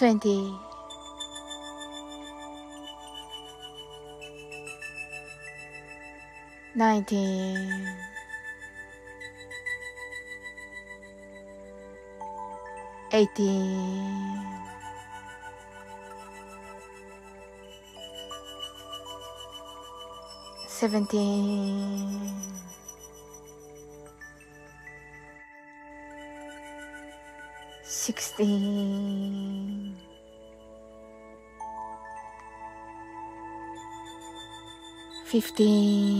20 19 18 17 16 15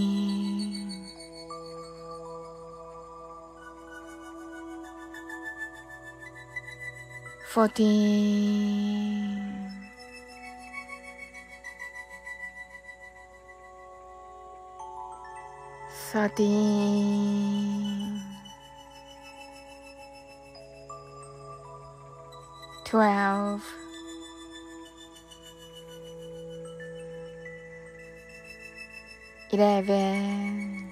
14 13 love. Eleven.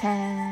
Ten.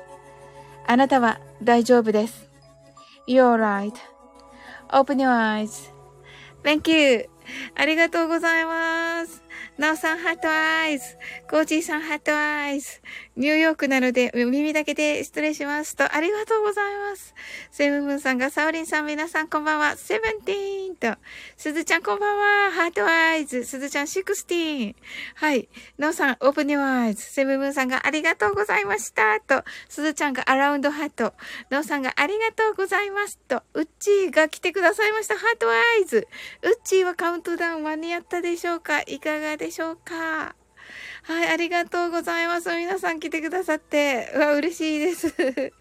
あなたは大丈夫です。You're right. Open your eyes. Thank you. ありがとうございます。なおさん heart eyes。コージーさん heart eyes。ニューヨークなので耳だけで失礼しますと、ありがとうございます。セブンブンさんが、サオリンさん皆さんこんばんは。 seventeen と、すずちゃんこんばんは。 heart eyes。すずちゃん sixteen。はい。なおさん、オープニューアイズ。セブンブンさんがありがとうございました。と、すずちゃんがアラウンドハート。なおさんがありがとうございます。と、うっちーが来てくださいました。ハートアイズ。うっちーはカウントダウン間に合ったでしょうか？いかがでしょうか？はい、ありがとうございます。皆さん来てくださって。うわ、嬉しいです。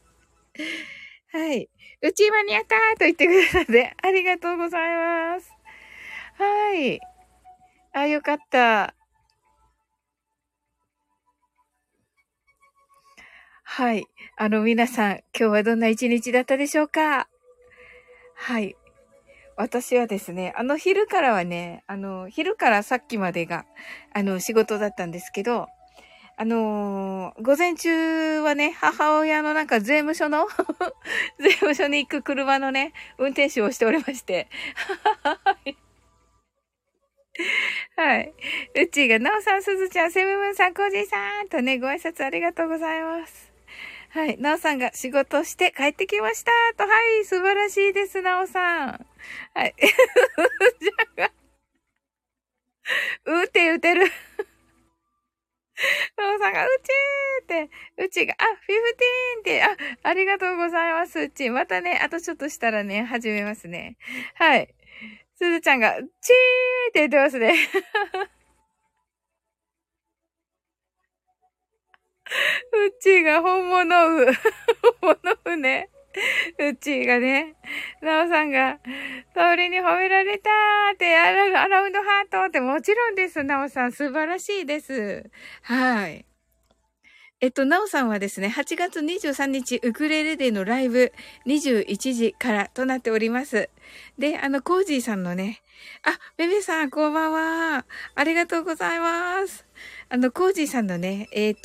はい。うち間に合ったと言ってくださって、ありがとうございます。はい。あ、よかった。はい。あの、皆さん、今日はどんな一日だったでしょうか？はい。私はですね、あの昼からはね、あの、昼からさっきまでが、あの、仕事だったんですけど、あのー、午前中はね、母親のなんか税務署の 税務署に行く車のね、運転手をしておりまして。はい。うちが、なおさん、すずちゃん、セブンさん、コージーさんとね、ご挨拶ありがとうございます。はい。なおさんが仕事して帰ってきましたと、はい。素晴らしいです、なおさん。はい。じゃあ、うって打てる。なおさんが、うちーって、うちが、あ、フィフティーンって、あ、ありがとうございます、うち。またね、あとちょっとしたらね、始めますね。はい。すずちゃんが、チーって言ってますね。うっちーが本物う。本物うね。うっちーがね、なおさんが、通りに褒められたーってアラ、アラウンドハートってもちろんです、なおさん。素晴らしいです。はい。えっと、なおさんはですね、8月23日、ウクレレデーのライブ、21時からとなっております。で、あの、コージーさんのね、あ、ベベさん、こんばんは。ありがとうございます。あの、コージーさんのね、えっ、ー、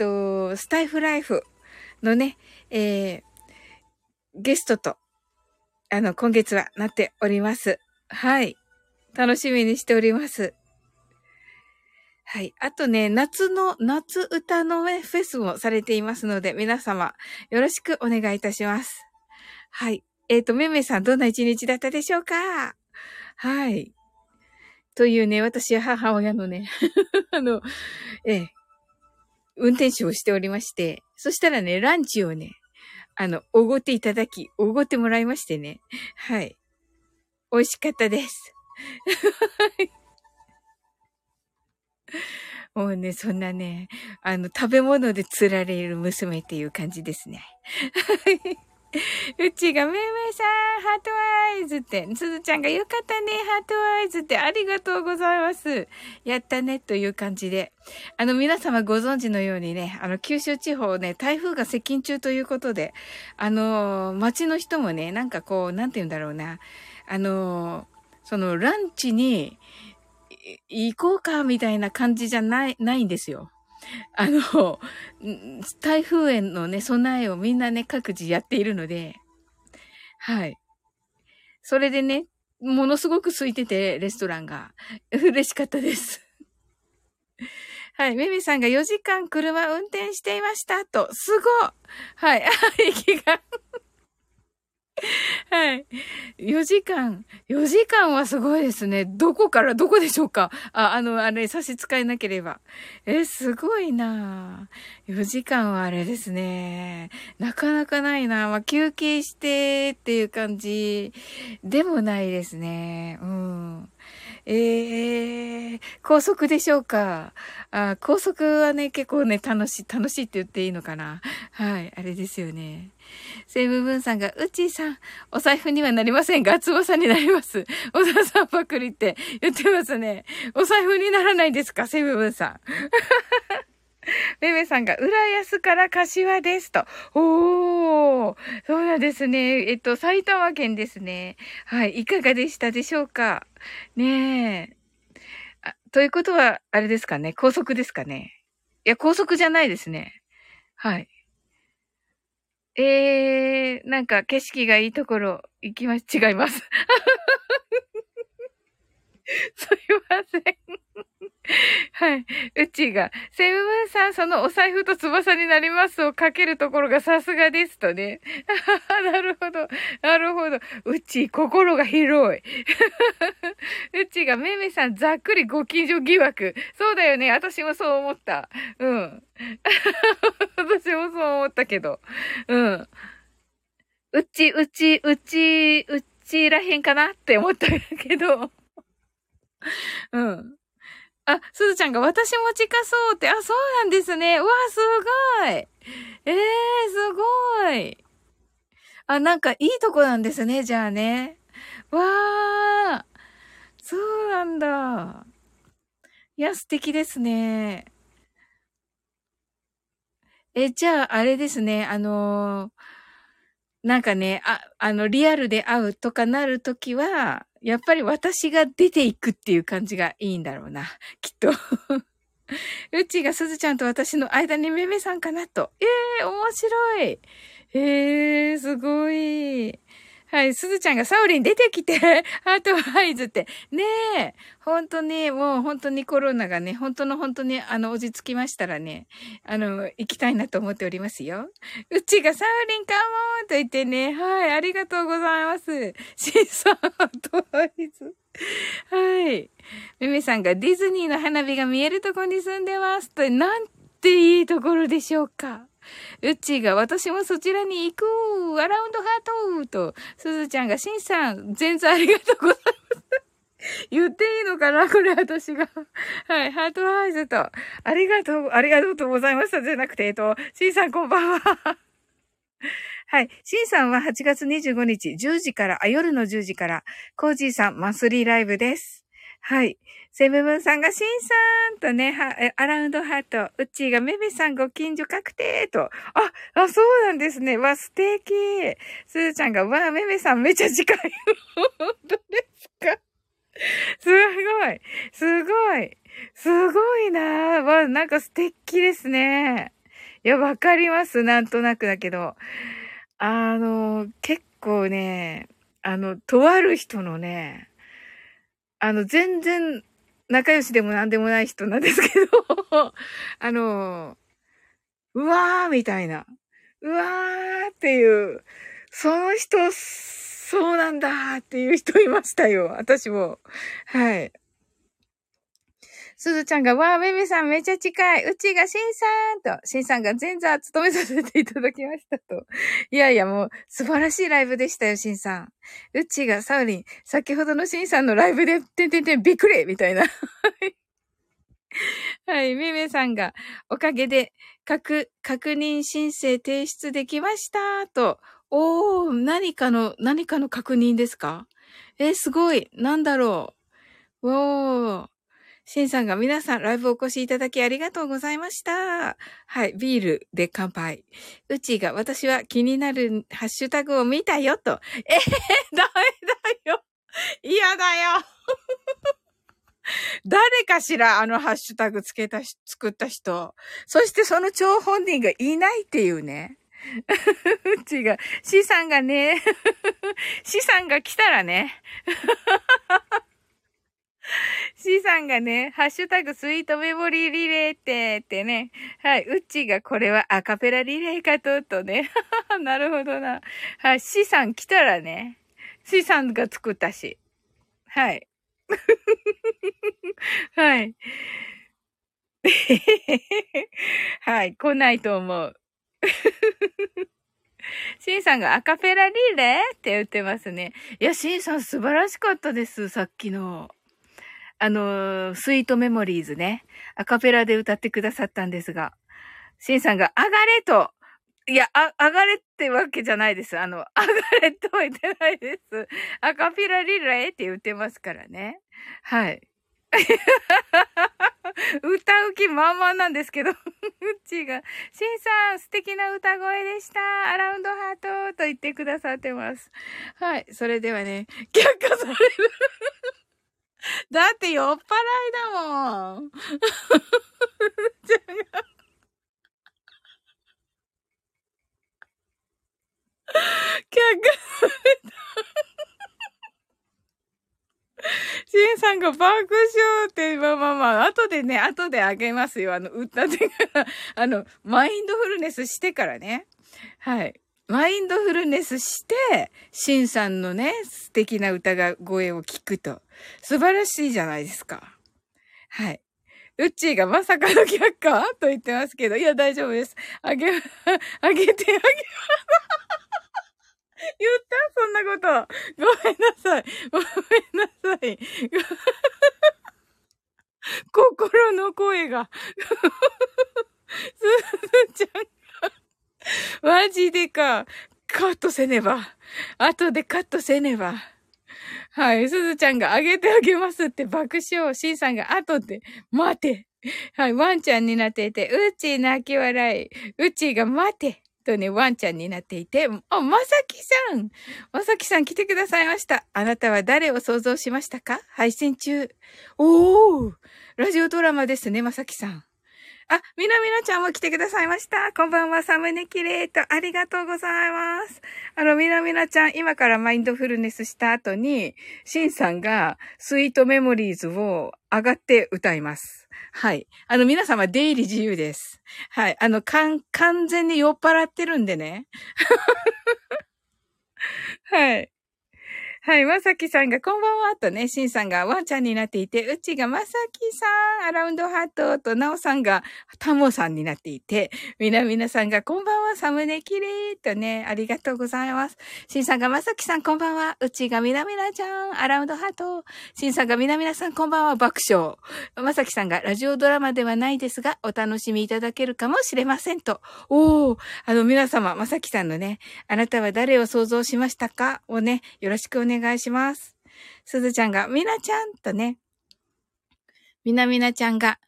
と、スタイフライフのね、えー、ゲストと、あの、今月はなっております。はい。楽しみにしております。はい。あとね、夏の、夏歌のフェスもされていますので、皆様、よろしくお願いいたします。はい。えっ、ー、と、めめさん、どんな一日だったでしょうか？はい。というね、私は母親のね、あの、ええ、運転手をしておりまして、そしたらね、ランチをね、あの、おごっていただき、おごってもらいましてね。はい。美味しかったです。もうね、そんなね、あの、食べ物で釣られる娘っていう感じですね。うちがめいめいさん、 heart eyes って、すずちゃんがよかったね、 heart eyes ってありがとうございます。やったね、という感じで。あの、皆様ご存知のようにね、あの、九州地方ね、台風が接近中ということで、あの、街の人もね、なんかこう、なんて言うんだろうな、あの、その、ランチに、行こうか、みたいな感じじゃない、ないんですよ。あの、台風へのね、備えをみんなね、各自やっているので、はい。それでね、ものすごく空いてて、レストランが。嬉しかったです。はい。メミさんが4時間車運転していました。と、すごはい。あ息が はい。4時間、4時間はすごいですね。どこからどこでしょうか？あ、あの、あれ、差し支えなければ。え、すごいな4時間はあれですね。なかなかないなまあ、休憩してっていう感じでもないですね。うん。ええー、高速でしょうかあ高速はね、結構ね、楽しい、楽しいって言っていいのかなはい、あれですよね。セブブンさんが、うちーさん、お財布にはなりませんが、翼になります。小田さんばっくりって言ってますね。お財布にならないですかセブブンさん。めめさんが、浦安から柏ですと。おー、そうなんですね。えっと、埼玉県ですね。はい、いかがでしたでしょうか？ねえ。あ、ということは、あれですかね。高速ですかね。いや、高速じゃないですね。はい。えー、なんか景色がいいところ行きます。違います。すいません。はい。うちが、セブンさん、そのお財布と翼になりますをかけるところがさすがですとね。なるほど。なるほど。うち、心が広い。うちが、めめさん、ざっくりご近所疑惑。そうだよね。私もそう思った。うん。私もそう思ったけど。うん。うち、うち、うち、うちらへんかなって思ったけど。うん。あ、すずちゃんが私も近そうって、あ、そうなんですね。うわ、すごい。ええー、すごい。あ、なんかいいとこなんですね、じゃあね。わー。そうなんだ。いや、素敵ですね。え、じゃあ、あれですね、あのー、なんかね、あ、あの、リアルで会うとかなるときは、やっぱり私が出ていくっていう感じがいいんだろうな。きっと。うちがすずちゃんと私の間にめめさんかなと。ええー、面白い。ええー、すごい。はい、すずちゃんがサウリン出てきて、ハートワイズって。ねえ、本当に、もう本当にコロナがね、本当の本当に、あの、落ち着きましたらね、あの、行きたいなと思っておりますよ。うちがサウリンカモンと言ってね、はい、ありがとうございます。シンさん、ハートワイズ。はい。めめさんがディズニーの花火が見えるとこに住んでます。と、なんていいところでしょうか。うっちーが私もそちらに行くアラウンドハートと、すずちゃんがしんさん、全然ありがとうございます。言っていいのかなこれ私が。はい。ハートアイズと、ありがとう、ありがとうございましたじゃなくて、えっと、しんさんこんばんは。はい。シンさんは8月25日10時から、あ、夜の10時から、コージーさんマンスリーライブです。はい。セブブンさんがシンさんとね、は、アラウンドハート、ウッチーがメメさんご近所確定と。あ、あ、そうなんですね。わ、素敵。スーちゃんが、わ、メメさんめっちゃ近い。本当ですか？すごい。すごい。すごいなわ、なんか素敵ですね。いや、わかります。なんとなくだけど。あの、結構ね、あの、とある人のね、あの、全然仲良しでも何でもない人なんですけど、あの、うわーみたいな。うわーっていう、その人、そうなんだーっていう人いましたよ。私も。はい。すずちゃんが、わー、めめさんめっちゃ近い。うちがしんさんと、しんさんが前座務めさせていただきましたと。いやいや、もう素晴らしいライブでしたよ、しんさん。うちがサウリン、先ほどのしんさんのライブで、てんてんてんびっくりみたいな。はい、めめさんが、おかげで、確、確認申請提出できましたと。おー、何かの、何かの確認ですか？え、すごい。なんだろう。おー。シンさんが皆さんライブお越しいただきありがとうございました。はい、ビールで乾杯。うちが私は気になるハッシュタグを見たよと。えー、ダメだよ。嫌だよ。誰かしらあのハッシュタグつけたし、作った人。そしてその張本人がいないっていうね。うちが、シさんがね、シさんが来たらね。C さんがね、ハッシュタグスイートメモリーリレーってってね。はい。うっちーがこれはアカペラリレーかと、とね。なるほどな。はい。C さん来たらね。C さんが作ったし。はい。はい。はい。来ないと思う。シンさんがアカペラリレーって言ってますね。いや、シンさん素晴らしかったです。さっきの。あの、スイートメモリーズね、アカペラで歌ってくださったんですが、シンさんが、上がれと、いや、あ、上がれってわけじゃないです。あの、上がれとは言ってないです。アカペラリレーって言ってますからね。はい。歌う気満々なんですけど、うっちーが、シンさん、素敵な歌声でした。アラウンドハートと言ってくださってます。はい。それではね、却下される だって酔っ払いだもん。客された。シンさんが爆笑って、まあまあまあ、後でね、後であげますよ。あの、歌ってから、あの、マインドフルネスしてからね。はい。マインドフルネスして、シンさんのね、素敵な歌が声を聞くと、素晴らしいじゃないですか。はい。ウッチーがまさかの却下？と言ってますけど、いや、大丈夫です。あげ、あげてあげます。言った？そんなこと。ごめんなさい。ごめんなさい。心の声が。すずちゃんが。マジでか。カットせねば。後でカットせねば。はい。すずちゃんがあげてあげますって爆笑。しんさんが後で待て。はい。ワンちゃんになっていて、うち泣き笑い。うちが待て。とね、ワンちゃんになっていて、あ、まさきさんまさきさん来てくださいました。あなたは誰を想像しましたか？配信中。おーラジオドラマですね、まさきさん。あ、みなみなちゃんも来てくださいました。こんばんは、サムネキレート。ありがとうございます。あの、みなみなちゃん、今からマインドフルネスした後に、シンさんがスイートメモリーズを上がって歌います。はい。あの、皆様、出入り自由です。はい。あの、かん、完全に酔っ払ってるんでね。はい。はい、まさきさんがこんばんはとね、しんさんがワンちゃんになっていて、うちがまさきさん、アラウンドハートと、なおさんがタモさんになっていて、みなみなさんがこんばんは、サムネキレーとね、ありがとうございます。しんさんがまさきさんこんばんは、うちがみなみなちゃん、アラウンドハート。しんさんがみなみなさんこんばんは、爆笑。まさきさんがラジオドラマではないですが、お楽しみいただけるかもしれませんと。おー、あの皆様、まさきさんのね、あなたは誰を想像しましたか？をね、よろしくお願い。願いします。すずちゃんが、みなちゃんとね、みなみなちゃんが、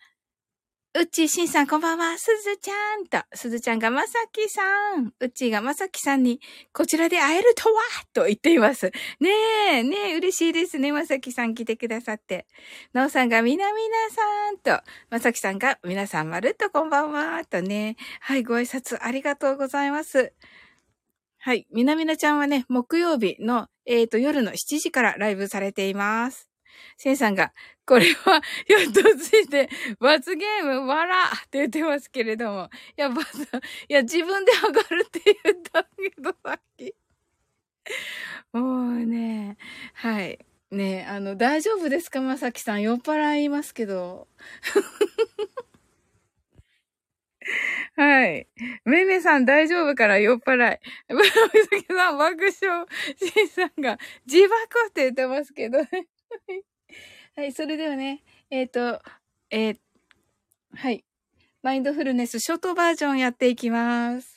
うっちーしんさんこんばんは、すずちゃんと、すずちゃんがまさきさん、うっちーがまさきさんに、こちらで会えるとはと言っています。ねえ、ねえ、嬉しいですね、まさきさん来てくださって。なおさんがみなみなさんと、まさきさんが皆さんまるっとこんばんはとね、はい、ご挨拶ありがとうございます。はい。みなみなちゃんはね、木曜日の、えっ、ー、と、夜の7時からライブされています。せんさんが、これは、ひょっとついて、罰ゲーム、わらって言ってますけれども。いや、罰、いや、自分で上がるって言ったけど、さっき。もうね、はい。ねあの、大丈夫ですかまさきさん。酔っ払いますけど。はい。めめさん大丈夫から酔っ払い。ブラミサキさん爆笑。シンさんが自爆って言ってますけど。ねはい、それではね、えっ、ー、と、えー、はい。マインドフルネスショートバージョンやっていきます。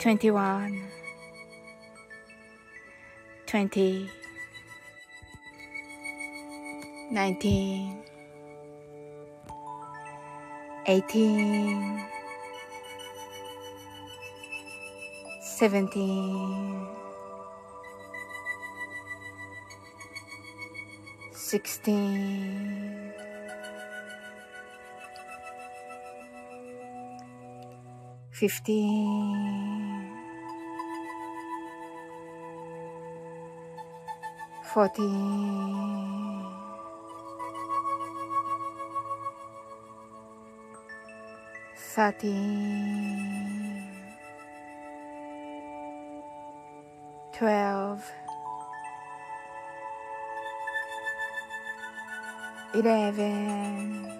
21 20 19 18 17 16 15 14 thirteen, twelve, eleven,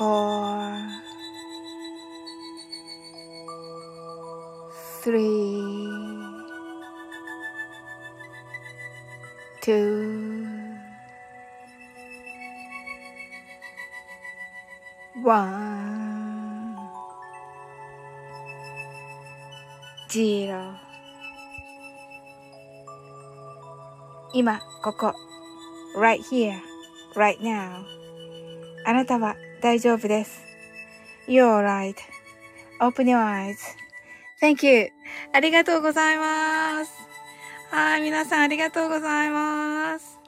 four, three, two, one, zero 今、ここ。right here, right now. あなたは 大丈夫です。You're right.Open your eyes.Thank you. ありがとうございます。はい、皆さんありがとうございます。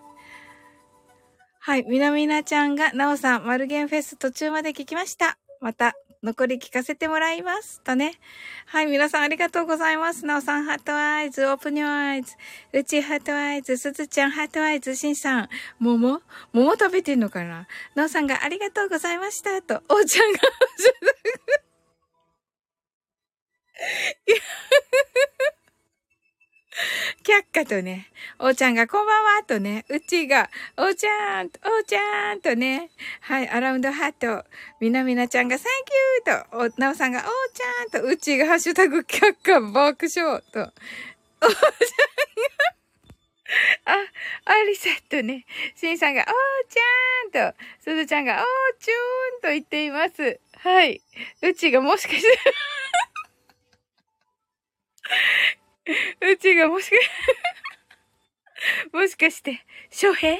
はい、みなみなちゃんが、なおさん、丸源フェス途中まで聞きました。また、残り聞かせてもらいます。とね。はい、皆さんありがとうございます。なおさん、 heart eyes、open your eyes、うち heart eyes、すずちゃん、 heart eyes、しんさん、桃？桃食べてんのかな？なおさんがありがとうございました。と、おうちゃんが、却下とね、おーちゃんがこんばんはとね、うちが、おーちゃん、おーちゃんとね、はい、アラウンドハート、みなみなちゃんがサンキューと、お、なおさんがおーちゃんと、うちがハッシュタグ却下爆笑と、おーちゃんが、あ、アリサとね、しんさんがおーちゃんと、すずちゃんがおーちゅーんと言っています。はい。うちがもしかして、うちがもしか、もしかして、翔平？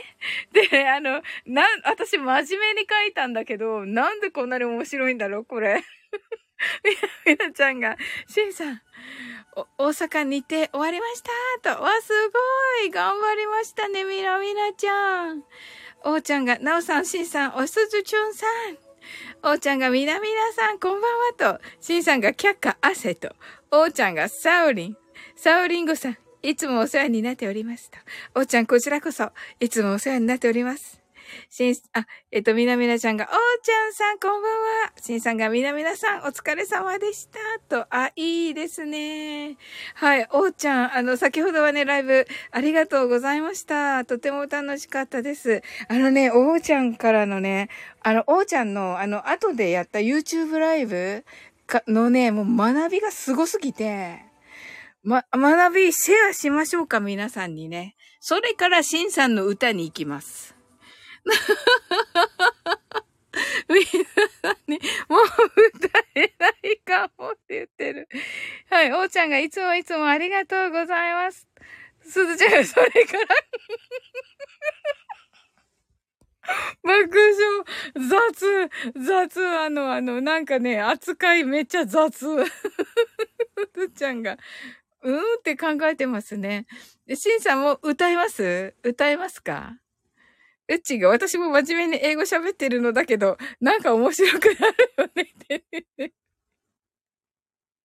で、あの、なん、私真面目に書いたんだけど、なんでこんなに面白いんだろう？これ。みな、みなちゃんが、しんさん、大阪にて終わりました？と。わ、すごい頑張りましたね、みなみなちゃん。おーちゃんが、なおさん、しんさん、おすずちゅんさん。おーちゃんが、みなみなさん、こんばんはと。しんさんが、却下、汗と。おーちゃんが、サウリン。サウリンゴさん、いつもお世話になっておりますと。おーちゃん、こちらこそ、いつもお世話になっております。しん、あ、えっと、みなみなちゃんが、おーちゃんさん、こんばんは。しんさんが、みなみなさん、お疲れ様でした。と、あ、いいですね。はい、おーちゃん、あの、先ほどはね、ライブ、ありがとうございました。とても楽しかったです。あのね、おーちゃんからのね、あの、おーちゃんの、あの、後でやった YouTube ライブかのね、もう学びがすごすぎて、ま、学びシェアしましょうか、皆さんにね。それから、しんさんの歌に行きます。みんに、もう歌えないかもって言ってる。はい、おーちゃんがいつもいつもありがとうございます。すずちゃんそれから爆笑、雑、雑、あの、あの、なんかね、扱いめっちゃ雑。すずちゃんが、うーんって考えてますね。で、しんさんも歌います？歌いますか？うちが私も真面目に英語喋ってるのだけど、なんか面白くなるよねって。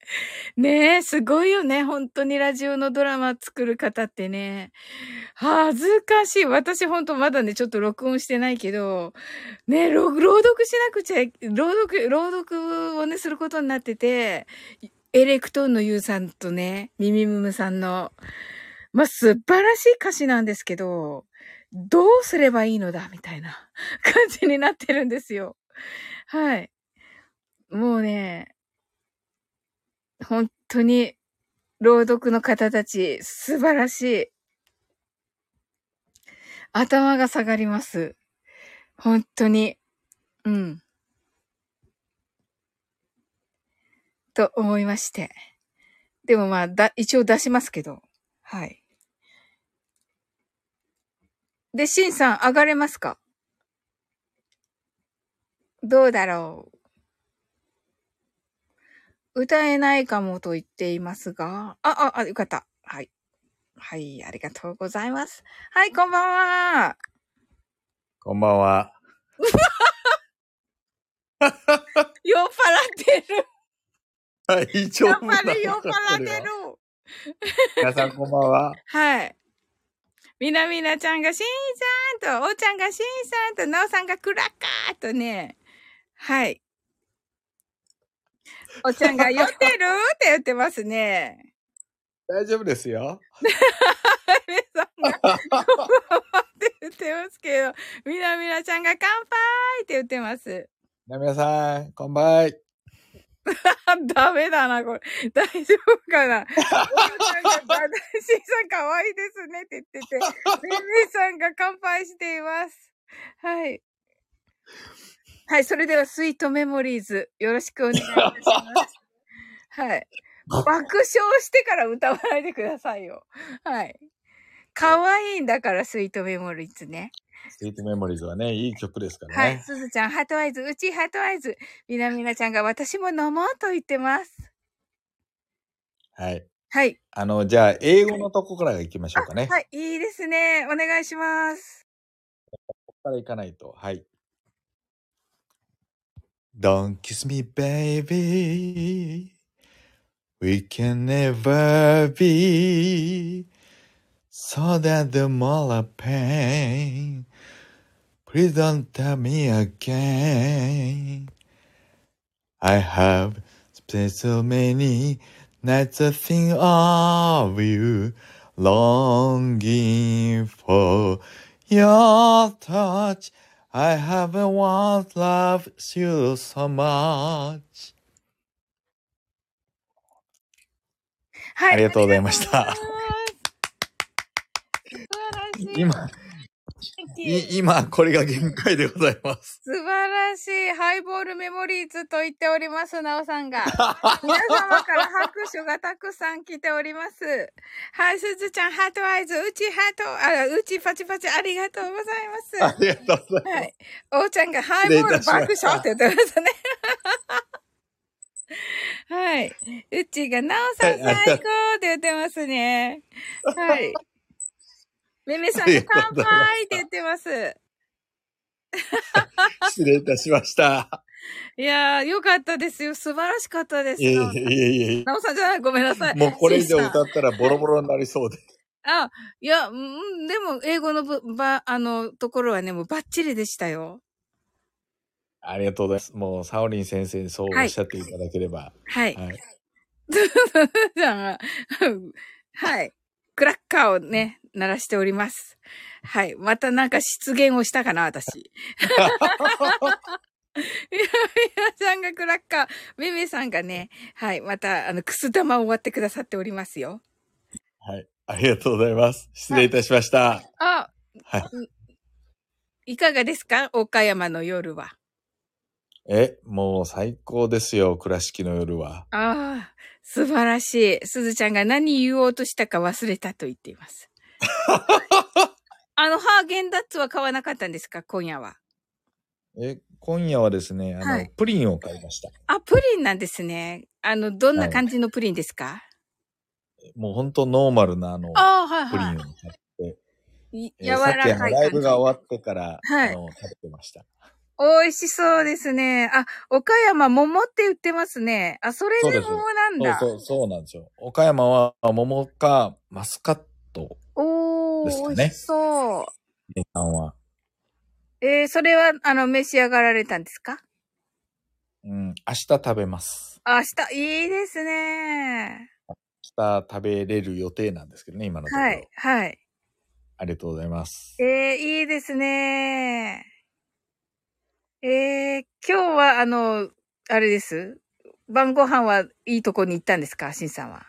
ねえ、すごいよね。本当にラジオのドラマ作る方ってね。恥ずかしい。私本当まだね、ちょっと録音してないけど、ね、朗朗読しなくちゃ、朗読、朗読をね、することになってて、エレクトーンのユウさんとね、ミミムムさんの、まあ、素晴らしい歌詞なんですけど、どうすればいいのだ？みたいな 感じになってるんですよ。はい。もうね、本当に、朗読の方たち、素晴らしい。頭が下がります。本当に。うん。と思いまして。でもまあ、だ、一応出しますけど。はい。で、シンさん上がれますか？どうだろう。歌えないかもと言っていますが、あ、あ、あ、よかった。はい。はい、ありがとうございます。はい、こんばんは。こんばんは。酔っ払ってる。大丈夫やっぱり酔っ払ってる。皆さんこんばんは。はい。みなみなちゃんがしんさんと、おーちゃんがしんさんと、なおさんがクラッカーとね。はい。おちゃんが酔ってるって言ってますね。大丈夫ですよ。皆さんが、こんばんはって言ってますけど、みなみなちゃんが乾杯って言ってます。皆さん、こんばんは。ダメだな、これ。大丈夫かな？おーちゃんが、だだしんさん可愛いですねって言ってて、みみさんが乾杯しています。はい。はい、それでは Sweet Memories、よろしくお願いいたします。はい。爆笑してから歌わないでくださいよ。はい。可愛いんだから、 Sweet Memories ね。 Sweet Memories はね、いい曲ですからはい。ね。すずちゃん、ハートアイズ、うちハートアイズ。みなみなちゃんが私も飲もうと言ってます。はい。はい。あの、じゃあ、英語のとこから行きましょうかね。こはい、いいですね。お願いします。こから行かないと。はい。Don't kiss me, baby. We can never be so that the more of pain. Please don't tell me again. I have spent so many nights to think of you, longing for your touch. I haven't once loved you so much. はい。ありがとうございました 今、い今、これが限界でございます。素晴らしい。ハイボールメモリーズと言っております、なおさんが。皆様から拍手がたくさん来ております。はい、すずちゃん、ハートアイズ、うちハート、あ、うちパチパチ、ありがとうございます。ありがとうございます。はい。おーちゃんがハイボール爆笑って言ってましたね。はい。うちが、なおさん最高って言ってますね。はい。めめさんが乾杯って言ってます。失礼いたしました。いやー、よかったですよ。素晴らしかったです。いえいえいえいえ。なおさんじゃない、ごめんなさい。もうこれ以上歌ったらボロボロになりそうで。あ、いや、うん、でも、英語のぶ、ば、あの、ところはね、もうバッチリでしたよ。ありがとうございます。もう、サオリン先生にそうおっしゃっていただければ。はい。はい。じゃあ、はい。クラッカーをね、鳴らしております。はい。またなんか失言をしたかな、私。いや、皆さんがクラッカー、めめさんがね、はい。また、あの、くす玉を終わってくださっておりますよ。はい。ありがとうございます。失礼いたしました。あ、はい。いかがですか？岡山の夜は。え、もう最高ですよ、倉敷の夜は。ああ、素晴らしい。すずちゃんが何言おうとしたか忘れたと言っています。あの、ハーゲンダッツは買わなかったんですか？今夜は。え、今夜はですね、あの、はいプリンを買いました。あ、プリンなんですね。あの、どんな感じのプリンですか、もうほんとノーマルなあの、ああ、はいプリンはを買って、い。いえ柔らーさっきあのかい。ライブが終わってから、はいあの、食べてました。美味しそうですね。あ、岡山桃って言ってますね。あ、それでそうです桃なんだ。そうそう、そうなんですよ。岡山は桃かマスカット、おー、ね美味しそう。皆さんは。えー、それは、あの、召し上がられたんですか？うん、明日食べます。あ明日、いいですね。明日食べれる予定なんですけどね、今のところ。はい、はい。ありがとうございます。えー、いいですね。えー、今日は、あの、あれです。晩ご飯はいいとこに行ったんですかしんさんは？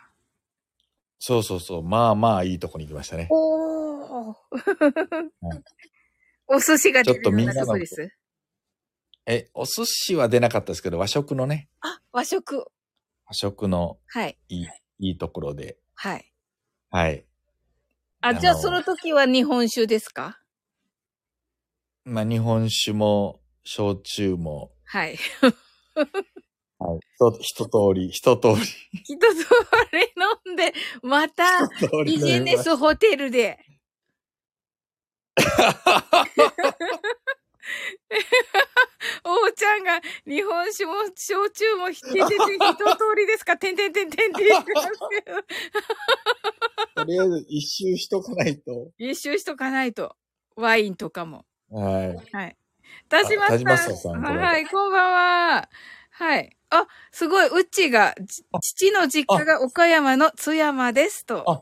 そうそうそう。まあまあいいとこに行きましたね。おー。はい お寿司が出ちょっとるようなみんなのとこです？え、お寿司は出なかったですけど、和食のね、あ、和食。和食のはい。いい、いいところで。はい。はい。あ、じゃあその時は日本酒ですか？まあ日本酒も、焼酎も、はい。はい。と一通り、一通り。一通り飲んで、また、ビジネスホテルで。おーちゃんが日本酒も焼酎もひててて一通りですか？てんてんてんてんって言ってますけど。とりあえず一周しとかないと。一周しとかないと。ワインとかも。はい。はい。田島さん。さんはい、こんばんは。はい。あ、すごい、うちが、じ父の実家が岡山の津山ですと。あ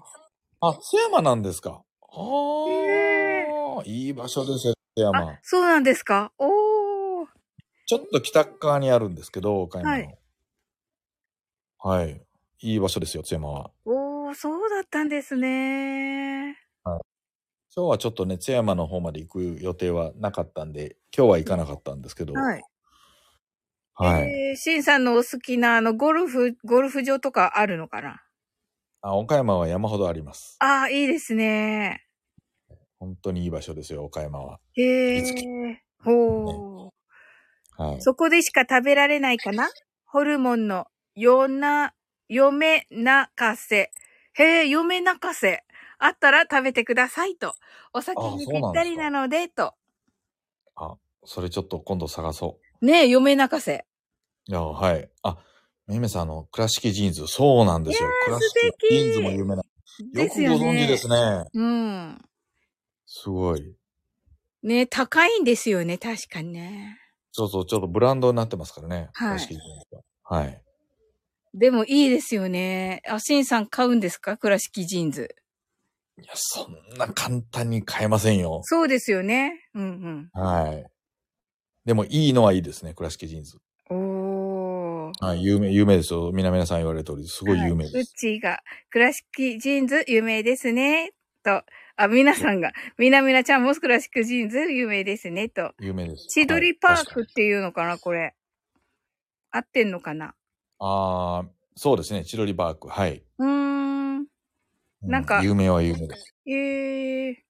あ、津山なんですか？あへあ、いい場所ですよ、津山あ。、そうなんですか？おー。ちょっと北側にあるんですけど、岡山の。はい。いい場所ですよ、津山は。おー、そうだったんですね。今日はちょっとね、津山の方まで行く予定はなかったんで、今日は行かなかったんですけど。はい。はい。えー、シンさんのお好きな、あの、ゴルフ、ゴルフ場とかあるのかな？あ、岡山は山ほどあります。ああ、いいですね。本当にいい場所ですよ、岡山は。へえ。ほー。はい。そこでしか食べられないかな？ホルモンの、よな、嫁なかせ。へえ、嫁なかせ。あったら食べてくださいと。お酒にぴったりなので、と。あ、それちょっと今度探そねえ、嫁なかせ。う。いや、はい。あ、めめさん、あの、倉敷ジーンズ、そうなんですよ。倉敷ジーンズも有名な。よですくご。存知ですね。うん。すごい。ね高いんですよね、確かにね。そうそう、ちょっとブランドになってますからね。はい倉敷ジーンズは。はい。でもいいですよね。あ、シンさん買うんですか？倉敷ジーンズ。いや、そんな簡単に買えませんよ。そうですよね。うんはい。でも、いいのはいいですね、倉敷ジーンズ。うん。おー。はい、有名、有名ですよ。皆々さん言われる通り、すごい有名はいうです。ちが、倉敷ジーンズ有名ですね。と。あ、皆さんが、みなみなちゃんも倉敷ジーンズ有名ですね。と。有名です。千鳥パークっていうのかな、これ。合ってんのかな？ああ、そうですね、千鳥パーク。はい。うーん。うなんか有名は有名です。ええ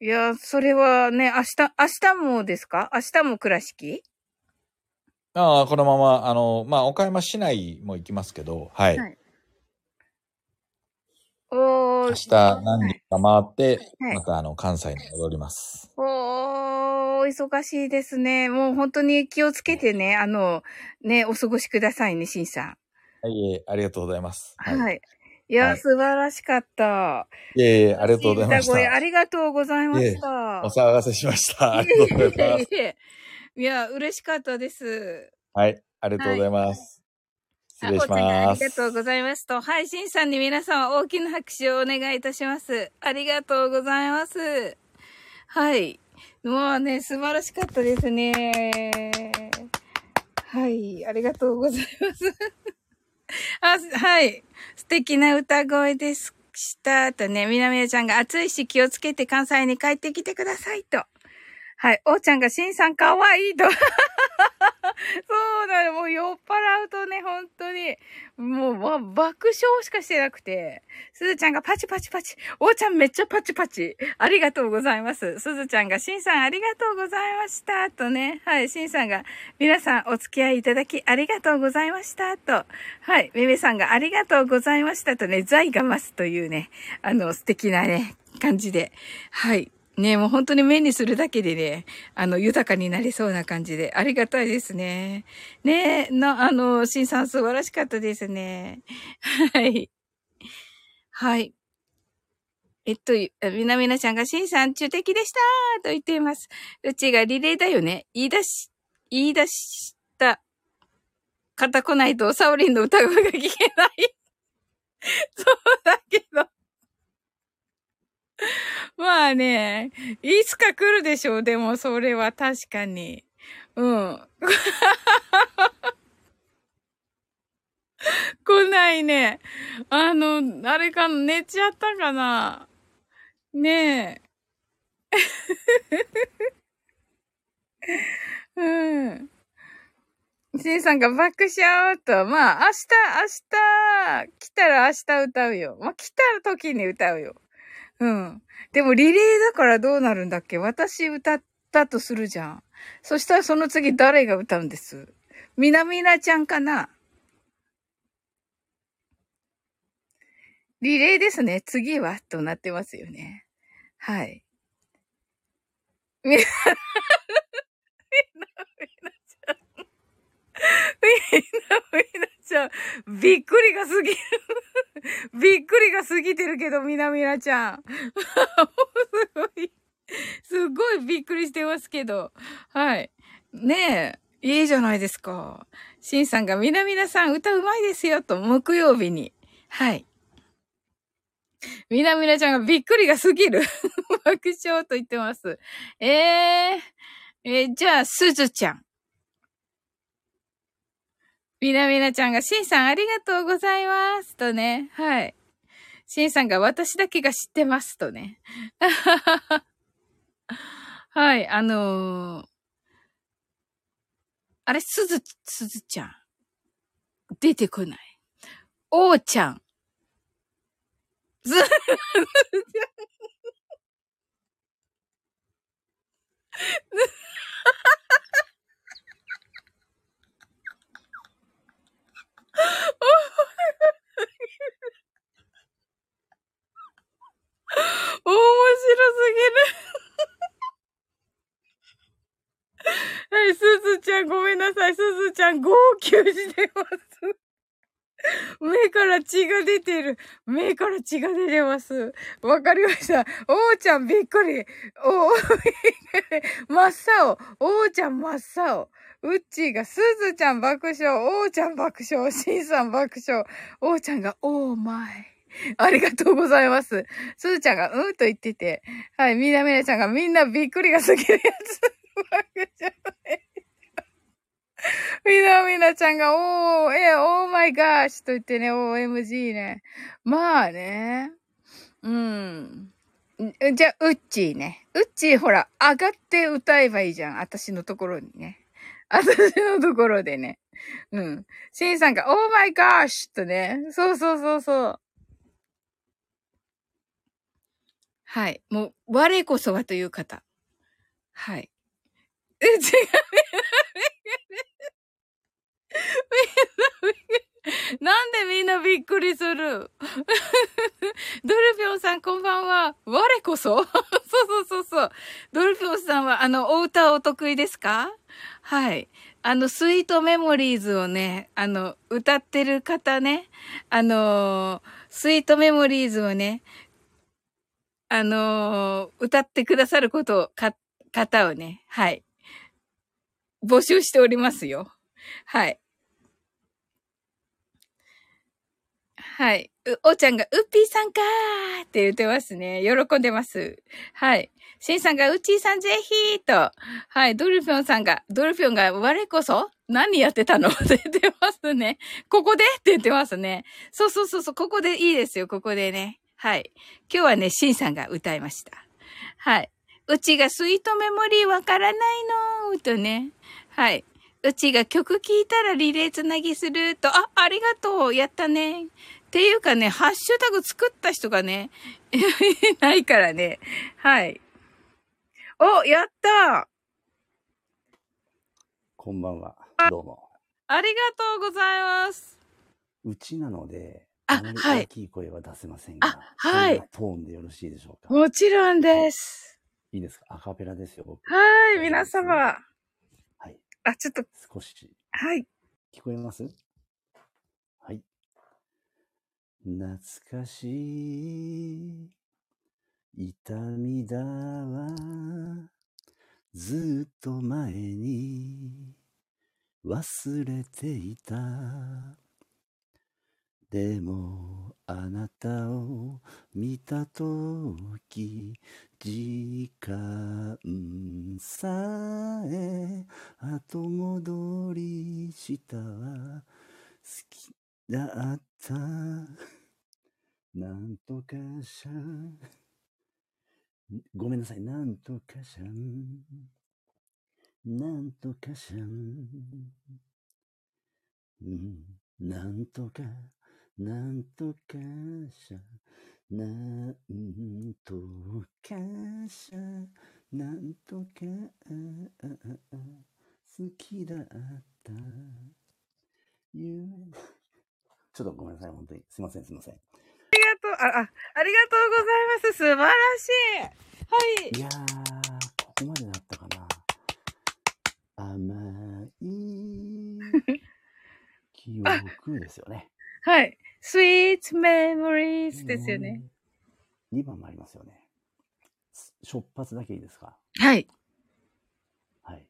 いや、それはね、明日、明日もですか？明日も倉敷ああ、このまま、あの、まあ、岡山市内も行きますけど、はい。はいおー。明日何日か回って、はいまたあの、関西に戻ります。おー、お忙しいですね。もう本当に気をつけてね、あの、ね、お過ごしくださいね、しんさん。はい、えーありがとうございます。はい。い、や、はい素晴らしかった。いえいえ、ありがとうございまし歌声あた。りがとうございました。お騒がせしました。ありがとうございます。いえいえいや、嬉しかったです。はい、ありがとうございます。失礼します。りがとうございますと。はい、しんさんに皆さん大きな拍手をお願いいたします。ありがとうございます。はい。もうね、素晴らしかったですね。はい、ありがとうございます。あ、はい。素敵な歌声でした。とね、みなみなちゃんが暑いし気をつけて関西に帰ってきてくださいと。はい。おーちゃんがしんさんかわいいと。そうだよ。もう酔っ払うとね、本当に、もう、わ爆笑しかしてなくて。すずちゃんがパチパチパチ。おーちゃんめっちゃパチパチ。ありがとうございます。すずちゃんが、しんさんありがとうございました。とね。はい。しんさんが、皆さんお付き合いいただきありがとうございました。と。はい。めめさんがありがとうございました。とね、財が増すというね、あの、素敵なね、感じで。はい。ねもう本当に目にするだけでね、あの、豊かになりそうな感じで、ありがたいですね。ねな、あの、しんさん素晴らしかったですね。はい。はい。えっと、みなみなちゃんが、しんさん、中敵でしたと言っています。うちがリレーだよね。言い出し、言い出した、方来ないと、サオリンの歌声が聞けない。そうだけど。まあね、いつか来るでしょう。でも、それは確かに。うん。来ないね。あの、あれか、寝ちゃったかな。ねえ。うん。しんさんが爆笑と、まあ、明日、明日、来たら明日歌うよ。まあ、来た時に歌うよ。うん。でもリレーだからどうなるんだっけ？私歌ったとするじゃん。そしたらその次誰が歌うんです？みなみなちゃんかな？リレーですね。次はとなってますよね。はい。みな、みな、みなちゃん。みな、みなちゃん。びっくりが過ぎる。びっくりが過ぎてるけど、みなみなちゃん。すごい。すごいびっくりしてますけど。はい。ねえ。いいじゃないですか。しんさんがみなみなさん歌うまいですよと、木曜日に。はい。みなみなちゃんがびっくりが過ぎる。爆笑と言ってます。えー、えー、じゃあ、すずちゃん。みなみなちゃんが、しんさんありがとうございます。とね。はい。しんさんが私だけが知ってます。とね。はい、あのー、あれ、すず、すずちゃん。出てこない。おーちゃん。ず、ずちゃん。面白すぎる。はい、すずちゃんごめんなさい。すずちゃん号泣してます。目から血が出てる。目から血が出てます。わかりました。おーちゃんびっくり。おー、真っ青。おーちゃん真っ青。うっちーが、すずちゃん爆笑。おーちゃん爆笑。しんさん爆笑。おーちゃんが、おーまい。ありがとうございます。すずちゃんが、うんと言ってて。はい、みなみなちゃんがみんなびっくりが過ぎるやつ。みなみなちゃんが、おー、え、オーマイガーシと言ってね、OMG ね。まあね。うん。じゃあ、ウッチーね。ウッチーほら、上がって歌えばいいじゃん。私のところにね。私のところでね。うん。シンさんが、オーマイガーシュとね。そうそうそうそう。はい。もう、我こそはという方。はい。え、違う。なんでみんなびっくりする？ドルフィオンさんこんばんは。我こそ？そうそうそうそう。ドルフィオンさんはあの、お歌お得意ですか？はい。あの、スイートメモリーズをね、あの、歌ってる方ね、あの、スイートメモリーズをね、あの、歌ってくださることを、か、方をね、はい。募集しておりますよ。はい。はい。おーちゃんが、うっぴーさんかーって言ってますね。喜んでます。はい。しんさんが、うちーさんぜひーと。はい。ドルフィョンさんが、ドルフィョンが、我こそ何やってたの？って言ってますね。ここで？って言ってますね。そうそうそうそう、ここでいいですよ、ここでね。はい。今日はね、しんさんが歌いました。はい。うちがスイートメモリーわからないのーとね。はい。うちが曲聴いたらリレーつなぎすると、あ、ありがとう、やったね。っていうかね、ハッシュタグ作った人がね、い ないからね。はい。お、やったこんばんは。どうも。ありがとうございます。うちなので、あ、はい。大きい声は出せませんが、あ、はい。トーンでよろしいでしょうか？もちろんです。いいですか？アカペラですよ、僕。はい、皆様。あ、ちょっと。少し。はい。聞こえます？はい。懐かしい痛みだわ。ずっと前に忘れていた。でもあなたを見たとき時間さえ後戻りしたわ好きだった。なんとかしゃごめんなさい。なんとかしゃん。なんとかしゃん。うん。なんとかなんとかしゃなんとかしゃなんとか、好きだった。夢ちょっとごめんなさい、本当に。すいません、すいません。ありがとう、あ、あ、ありがとうございます。素晴らしい。はい。いやー、ここまでだったかな。甘い記憶ですよね。はい。sweet memories ですよね。2番もありますよね。出発だけいいですか？はい。はい。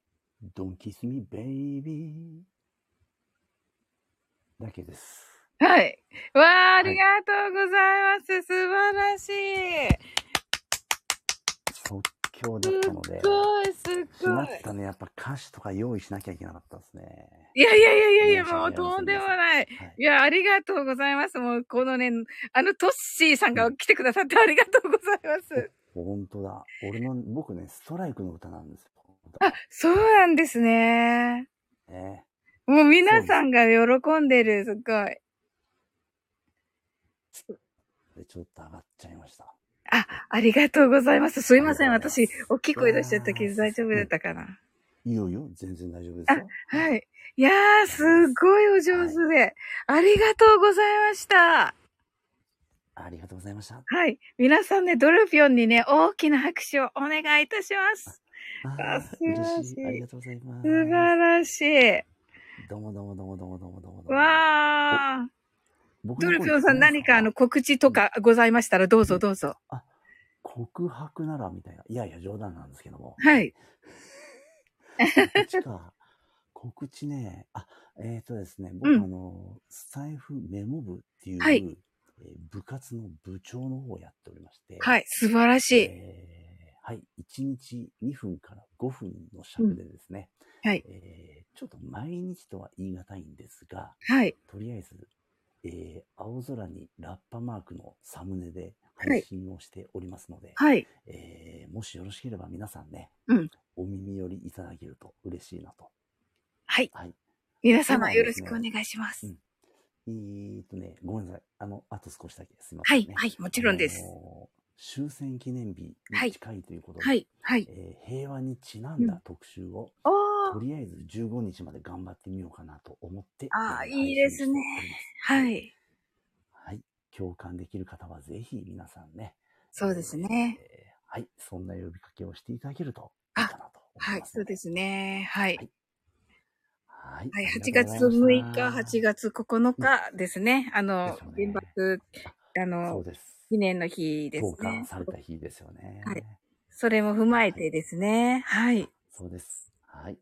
Don't kiss me, baby. だけです。はい。わあ、あいりがとうございます。素晴らしい。即興だったので、すごい、すしごい。まったね。やっぱ歌詞とか用意しなきゃいけなかったですね。いやいやいやいやいや、もうとんでもないいや、ありがとうございます。もう、このね、あの、トッシーさんが来てくださってありがとうございます。本当だ。俺の、僕ね、ストライクの歌なんですよ。あ、そうなんですね。ね。もう皆さんが喜んでる、すごい。で、ちょっと上がっちゃいました。あ、ありがとうございます。すいません。私大きい声出しちゃったけど大丈夫だったかな？いいよいいよ。全然大丈夫ですよ。はい。いやー、すごいお上手で、ありがとうございました。ありがとうございました。はい。皆さんね、ドルピョンにね、大きな拍手をお願いいたします。あーあ素晴らしい。ありがとうございます。素晴らしい。どうもどうもどうもどうもどうもどうもどうも。わー。ドルピョンさん何かあの告知とかございましたらどうぞどうぞ。告白ならみたいな。いやいや、冗談なんですけども。はい。告知か。告知ね。あ、えっ、とですね、僕、うんあの、スタイフメモ部っていう、はいえー部活の部長の方をやっておりまして。はい。素晴らしい。えーはい。1日2分から5分の尺でですね、はい。えーちょっと毎日とは言い難いんですが、はい。とりあえず、えー青空にラッパマークのサムネで配信をしておりますので、はい。えーもしよろしければ皆さんね、うんお耳寄りいただけると嬉しいなと。はい。はい。皆様今よろしくお願いします。うんえーっとね、ごめんなさい。あの、あと少しだけすいません、ね。。はいはい。もちろんです。あのー終戦記念日はいに近いということで、はい。はい。えー平和にちなんだ特集を、おー。とりあえず15日まで頑張ってみようかなと思って、あーえーいいですねはい。はい。共感できる方はぜひ皆さんね。そうですね。えーはい。そんな呼びかけをしていただけるといいかなと思はいいま。すので。そうですね。はい。はいはい。あ8りがと月うございま6した日、8月9日ですね。あのですよ、ね原爆、あそうの、です。記念の日です投下ね。された日ですよね。はいそれも踏まえてですね。はい。そうです。はい。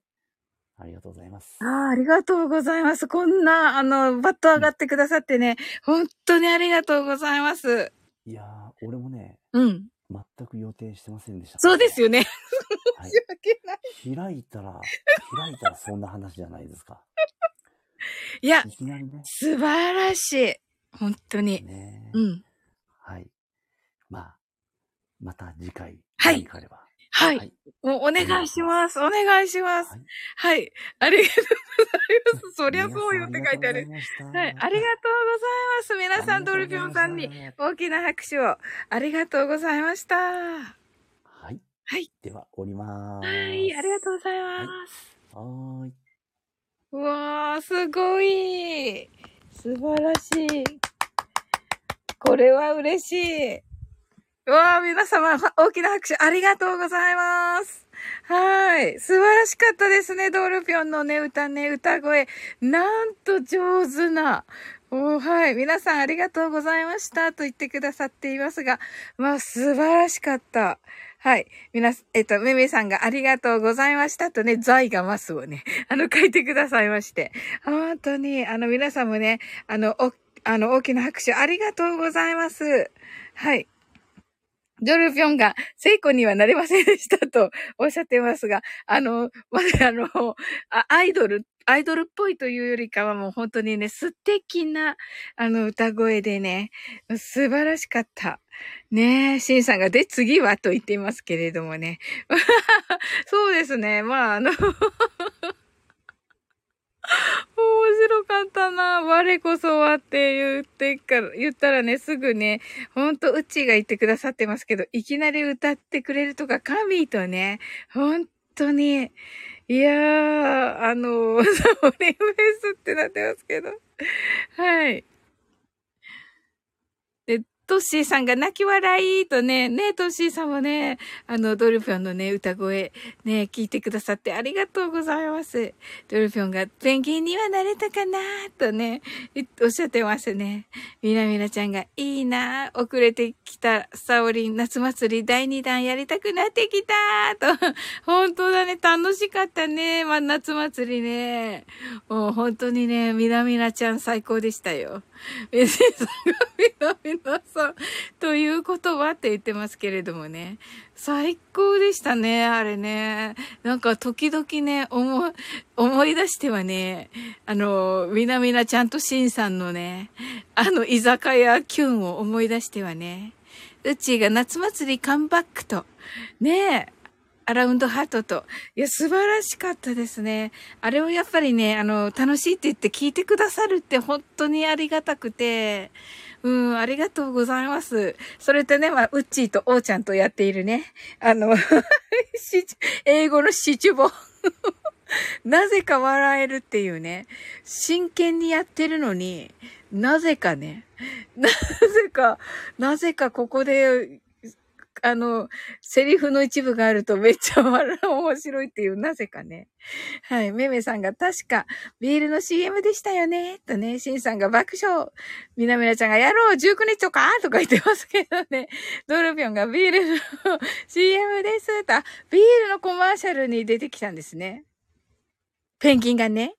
ありがとうございます。ああ、ありがとうございます。こんな、あの、バッと上がってくださってね、本当にありがとうございます。いやー、俺もね、うん。全く予定してませんでした。そうですよね。はい申し訳ない。開いたら、開いたらそんな話じゃないですか。いや、いきなりね。素晴らしい。本当に。ねうん。はい。まあ、また次回、はい何かあれば。はい。はい。もうお願いします。お願いします。はいはい。ありがとうございます。そりゃそうよって書いてある。はい。ありがとうございあます。皆さん、ドルピョンさんに大きな拍手をありがとうございました。ははい。はい。では、おりまーす。い。ありがとうございます。はーい。うわー、すごい。素晴らしい。これは嬉しい。わー、皆様、大きな拍手ありがとうございます。はい。素晴らしかったですね、ドールピョンのね、歌ね、歌声。なんと上手な。おはい。皆さんありがとうございました。と言ってくださっていますが、まあ、素晴らしかった。はい。皆さん、えっと、めめさんがありがとうございましたとね、財がますをね、あの、書いてくださいまして。本当に、あの、皆さんもね、あの、お、あの、大きな拍手ありがとうございます。はい。ジョルピョンが、聖子にはなれませんでしたとおっしゃってますが、あの、まだあの、アイドル、アイドルっぽいというよりかはもう本当にね、素敵な、あの、歌声でね、素晴らしかった。ねえ、シンさんが、で、次はと言っていますけれどもね。そうですね。まあ、あの、面白かったな。我こそはって言ってから、言ったらね、すぐね、ほんと、うちが言ってくださってますけど、いきなり歌ってくれるとか、神とね、本当に、いやー、あの、サオリンフェスってなってますけど。はい。トッシーさんが泣き笑いとね、ね、トッシーさんもね、あの、ドルフィョンのね、歌声、ね、聞いてくださってありがとうございます。ドルフィョンがペンギンにはなれたかなとね、おっしゃってますね。みなみなちゃんがいいな遅れてきたサオリン夏祭り第2弾やりたくなってきたと、本当だね、楽しかったね、まあ、夏祭りね。もう本当にね、みなみなちゃん最高でしたよ。メセさんがみなみなさん、ということはって言ってますけれどもね。最高でしたね、あれね。なんか時々ね、思、思い出してはね、あの、みなみなちゃんとしんさんのね、あの居酒屋キュンを思い出してはね、うちが夏祭りカムバックと、ねえ、アラウンドハートと。いや、素晴らしかったですね。あれをやっぱりね、あの、楽しいって言って聞いてくださるって本当にありがたくて、うん、ありがとうございます。それとね、まあ、ウッチーとオーちゃんとやっているね、あの 英語のシチュボ。なぜか笑えるっていうね、真剣にやってるのに、なぜかね、なぜか、なぜかここであの、セリフの一部があるとめっちゃ笑う、面白いっていう、なぜかね。はい。めめさんが確か、ビールの CM でしたよね。とね、しんさんが爆笑。みなみなちゃんがやろう !19 日とかとか言ってますけどね。ドルピョンがビールの CM ですと。ビールのコマーシャルに出てきたんですね。ペンギンがね。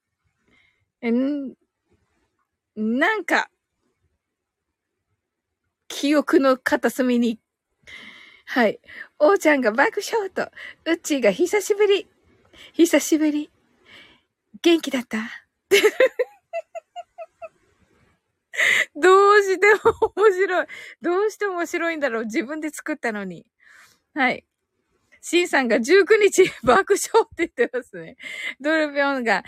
ん、なんか、記憶の片隅にはい。おーちゃんが爆笑と、うっちーが久しぶり。久しぶり。元気だった？どうしても面白い。どうして面白いんだろう。自分で作ったのに。はい。シンさんが19日爆笑って言ってますね。ドルピョンが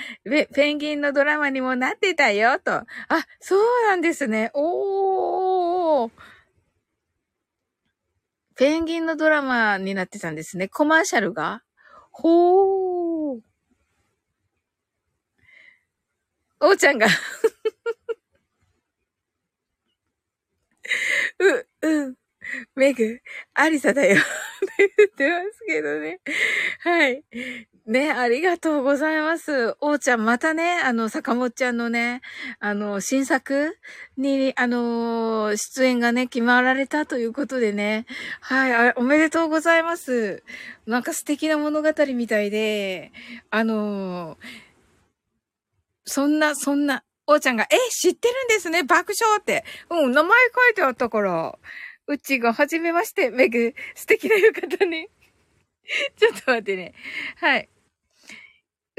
ペンギンのドラマにもなってたよ、と。あ、そうなんですね。おー。ペンギンのドラマになってたんですね。コマーシャルが？ほー。おうちゃんが う、うん。メグ、アリサだよ って言ってますけどね。はい。ね、ありがとうございます。おーちゃん、またね、あの、坂本ちゃんのね、あの、新作に、あの、出演がね、決まられたということでね。はい、おめでとうございます。なんか素敵な物語みたいで、あの、そんな、そんな、おーちゃんが、え、知ってるんですね爆笑って。うん、名前書いてあったから。うちが、はじめまして、メグ、素敵な浴衣ね。ちょっと待ってね。はい。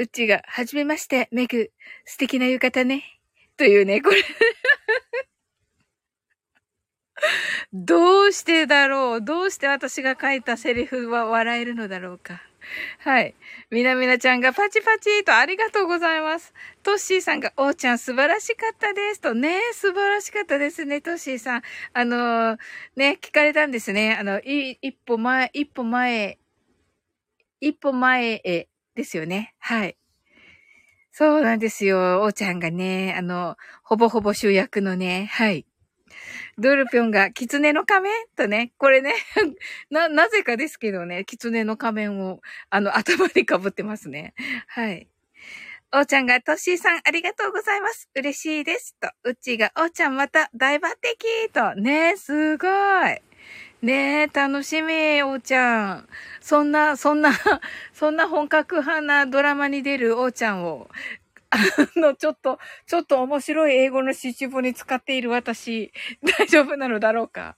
うちが、はじめまして、メグ、素敵な浴衣ね。というね、これ どうしてだろう？どうして私が書いたセリフは笑えるのだろうかはい。みなみなちゃんがパチパチとありがとうございます。トッシーさんが、おーちゃん素晴らしかったですと。ね素晴らしかったですね、トッシーさん。あのー、ね、聞かれたんですね。あの、い、一歩前、一歩前、一歩前へですよね。はい。そうなんですよ。おーちゃんがね、あの、ほぼほぼ主役のね、はい。ドルピョンが、狐の仮面？とね、これね、な、なぜかですけどね、狐の仮面を、あの、頭に被ってますね。はい。おーちゃんが、トッシーさん、ありがとうございます。嬉しいです。と、うちが、おーちゃんまた大抜擢と、ね、すごい。ねえ、楽しみ、おーちゃん。そんな、そんな、そんな本格派なドラマに出るおーちゃんを、あの、ちょっと、ちょっと面白い英語の七五に使っている私、大丈夫なのだろうか？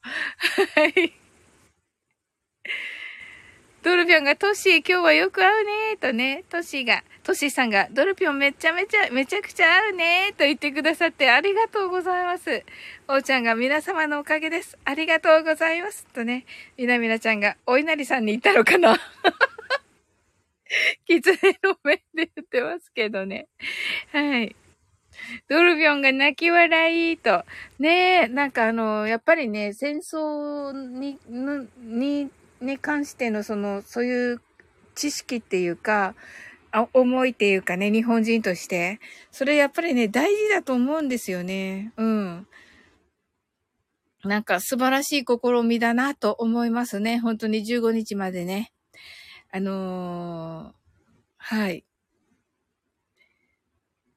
はい。ドルピョンがトシー今日はよく会うねとね、トシーが、トシさんが、ドルピョンめちゃめちゃ、めちゃくちゃ会うねと言ってくださってありがとうございます。おーちゃんが皆様のおかげです。ありがとうございます。とね、みなみなちゃんが、お稲荷さんに行ったのかな 狐の目で言ってますけどね。はい。ドルビョンが泣き笑いと。ねえ、なんかあの、やっぱりね、戦争に、に、に関してのその、そういう知識っていうか、思いっていうかね、日本人として。それやっぱりね、大事だと思うんですよね。うん。なんか素晴らしい試みだなと思いますね。本当に15日までね。あのー、はい。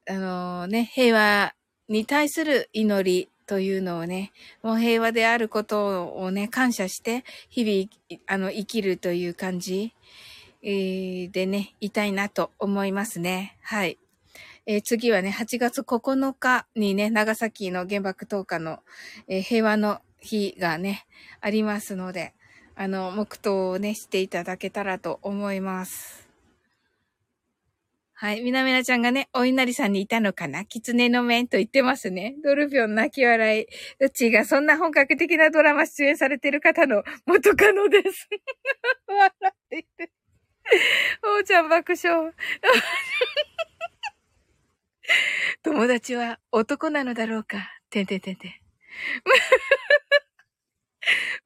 あのー、ね、平和に対する祈りというのをね、もう平和であることをね、感謝して、日々、あの、生きるという感じ、でね、いたいなと思いますね。はい。えー、次はね、8月9日にね、長崎の原爆投下の、えー、平和の日がね、ありますので、あの、黙祷をね、していただけたらと思います。はい。みなみなちゃんがね、お稲荷さんにいたのかな？狐の面と言ってますね。ドルフィオン泣き笑い。うちがそんな本格的なドラマ出演されてる方の元カノです。笑っていて。おーちゃん爆笑。友達は男なのだろうかてんてんてんてん。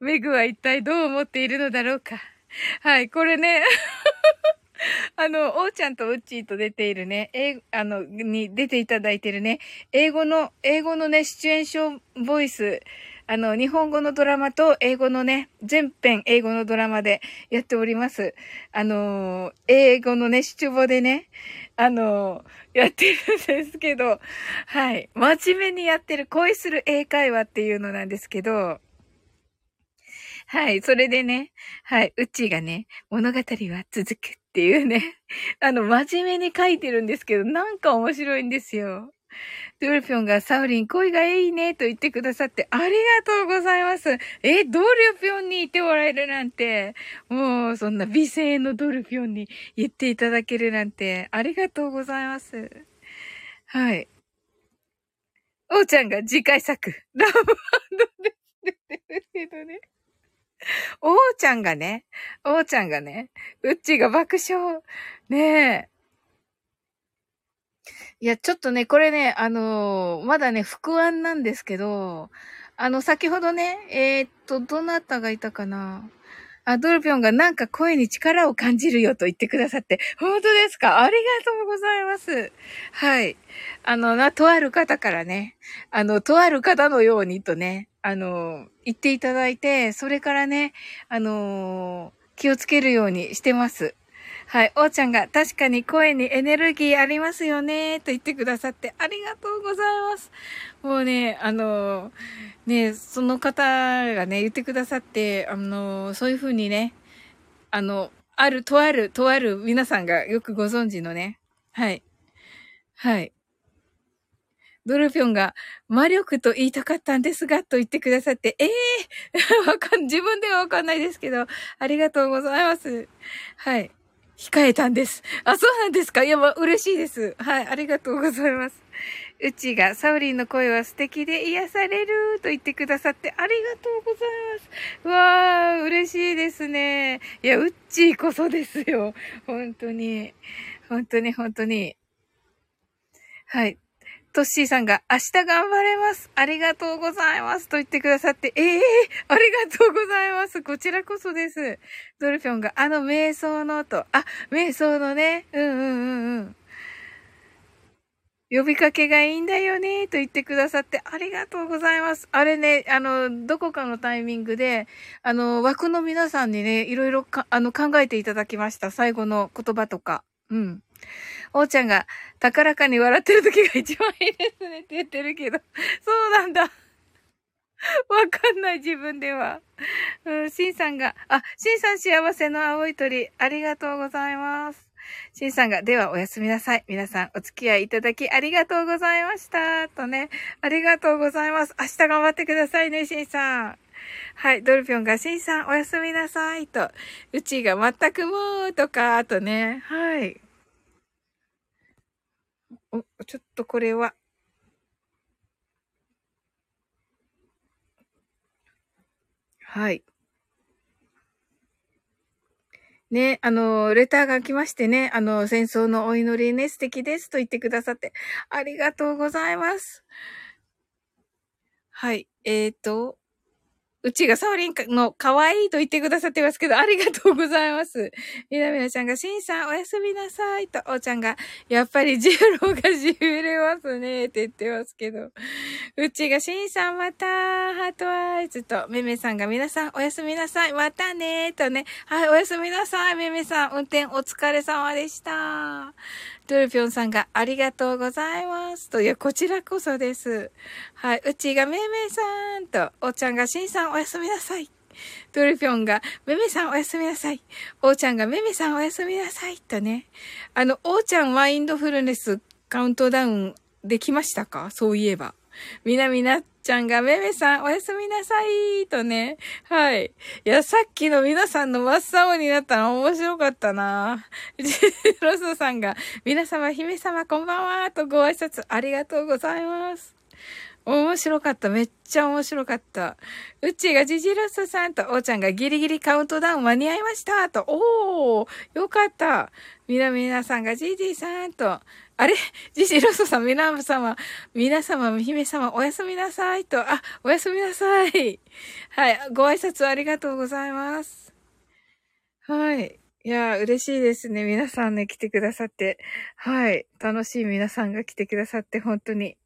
メグは一体どう思っているのだろうかはい、これね。あの、おーちゃんとうっちーと出ているね、え、あの、に出ていただいてるね、英語の、英語のね、シチュエーションボイス、あの、日本語のドラマと英語のね、全編英語のドラマでやっております。あの、英語のね、シチュボでね、あの、やってるんですけど、はい。真面目にやってる恋する英会話っていうのなんですけど、はい。それでね、はい。うちがね、物語は続くっていうね、あの、真面目に書いてるんですけど、なんか面白いんですよ。ドルピョンがサウリン恋がいいねと言ってくださってありがとうございます。え、ドルピョンにいてもらえるなんて、もうそんな美声のドルピョンに言っていただけるなんてありがとうございます。はい。おーちゃんが次回作、ラブドですってるけどね。おーちゃんがね、おーちゃんがね、うっちが爆笑。ねえ。いや、ちょっとね、これね、あのー、まだね、副案なんですけど、あの、先ほどね、えー、っと、どなたがいたかな？あ、ドルピョンがなんか声に力を感じるよと言ってくださって、本当ですか？ありがとうございます。はい。あの、な、とある方からね、あの、とある方のようにとね、あの、言っていただいて、それからね、あの、気をつけるようにしてます。はい。おーちゃんが確かに声にエネルギーありますよね、と言ってくださってありがとうございます。もうね、あの、ね、その方がね、言ってくださって、あの、そういう風にね、あの、ある、とある、とある皆さんがよくご存知のね、はい。はい。ドルピョンが魔力と言いたかったんですが、と言ってくださって、ええー、わかん、自分ではわかんないですけど、ありがとうございます。はい。控えたんです。あ、そうなんですか？いや、まあ、嬉しいです。はい、ありがとうございます。うちが、サウリンの声は素敵で癒されると言ってくださってありがとうございます。わー、嬉しいですね。いや、うっちーこそですよ。本当に。本当に、本当に。はい。トッシーさんが明日頑張れます。ありがとうございます。と言ってくださって、ええー、ありがとうございます。こちらこそです。ドルフィョンがあの瞑想のと、あ、瞑想のね、うんうんうんうん。呼びかけがいいんだよね、と言ってくださってありがとうございます。あれね、あの、どこかのタイミングで、あの、枠の皆さんにね、いろいろか、あの、考えていただきました。最後の言葉とか。うん。おーちゃんが高らかに笑ってる時が一番いいですねって言ってるけど、そうなんだ。わかんない自分では。うん、シンさんが、あ、シンさん幸せの青い鳥、ありがとうございます。シンさんが、ではおやすみなさい。皆さんお付き合いいただきありがとうございました。とね、ありがとうございます。明日頑張ってくださいね、シンさん。はい、ドルピョンが、シンさんおやすみなさい。と、うちが全くもう、とか、あとね、はい。お、ちょっとこれは、はい。ね、あの、レターが来ましてね、あの、戦争のお祈りね、素敵ですと言ってくださって、ありがとうございます。はい。えっ、ー、と、うちがサオリンの可愛いと言ってくださってますけど、ありがとうございます。みなみなちゃんが、しんさんおやすみなさいと、おーちゃんが、やっぱりジュローがしびれますねって言ってますけど。うちが、しんさんまたハートアイズと、めめさんが、皆さんおやすみなさい、またねとね。はい、おやすみなさい、めめさん。運転お疲れ様でした。トゥルピョンさんがありがとうございます。と、いや、こちらこそです。はい、うちがめいめいさんと、おちゃんがしんさんおやすみなさい。トゥルピョンが、めめさんおやすみなさい。おーちゃんが、めめさんおやすみなさい。とね。あの、おーちゃんマインドフルネスカウントダウンできましたか？そういえば。みなみなちゃんが、めめさん、おやすみなさいとね。はい。いや、さっきの皆さんの真っ青になったの面白かったなロスさんが、皆様、姫様、こんばんはとご挨拶ありがとうございます。面白かった。めっちゃ面白かった。うちがジジロスさんと、おーちゃんがギリギリカウントダウン間に合いましたと、おー、よかった。みなみなさんがジジさんと、あれ？ジジロスさん、みな様、皆様、姫様、おやすみなさいと、あ、おやすみなさい。はい、ご挨拶ありがとうございます。はい。いや、嬉しいですね。皆さんね、来てくださって。はい。楽しい皆さんが来てくださって、本当に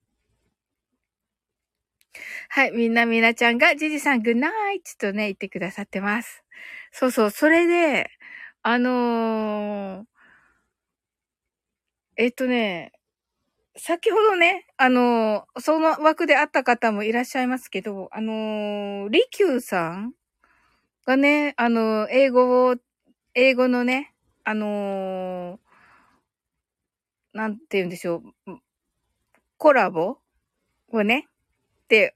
はい。みんなみなちゃんが、ジジさん、グッナイトとね、言ってくださってます。そうそう。それで、あのー、えっとね、先ほどね、あの、その枠で会った方もいらっしゃいますけど、あのー、リキューさんがね、あの英語を、英語のね、あのなんて言うんでしょう、コラボをね、って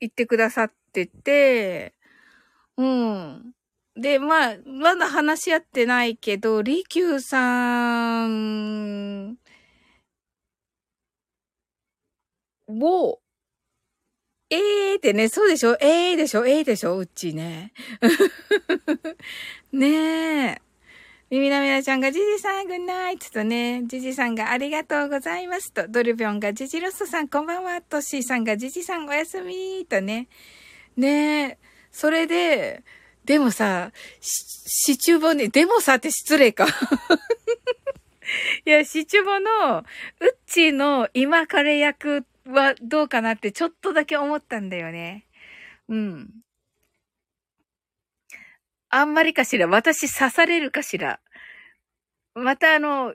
言ってくださってて、うん。で、まあ、まだ話し合ってないけど、リキューさんを、ええーってね、そうでしょええー、でしょええー、でしょうっちね。ねえ。みみなみなちゃんがジジさんグッナイトとね、ジジさんがありがとうございますと、ドルビョンがジジロストさんこんばんはと、シーさんがジジさんおやすみとね。ねえ、それで、でもさ、シチュボね、でもさって失礼か。いや、シチュボの、ウッチーの今彼役はどうかなってちょっとだけ思ったんだよね。うん。あんまりかしら私刺されるかしらまたあの、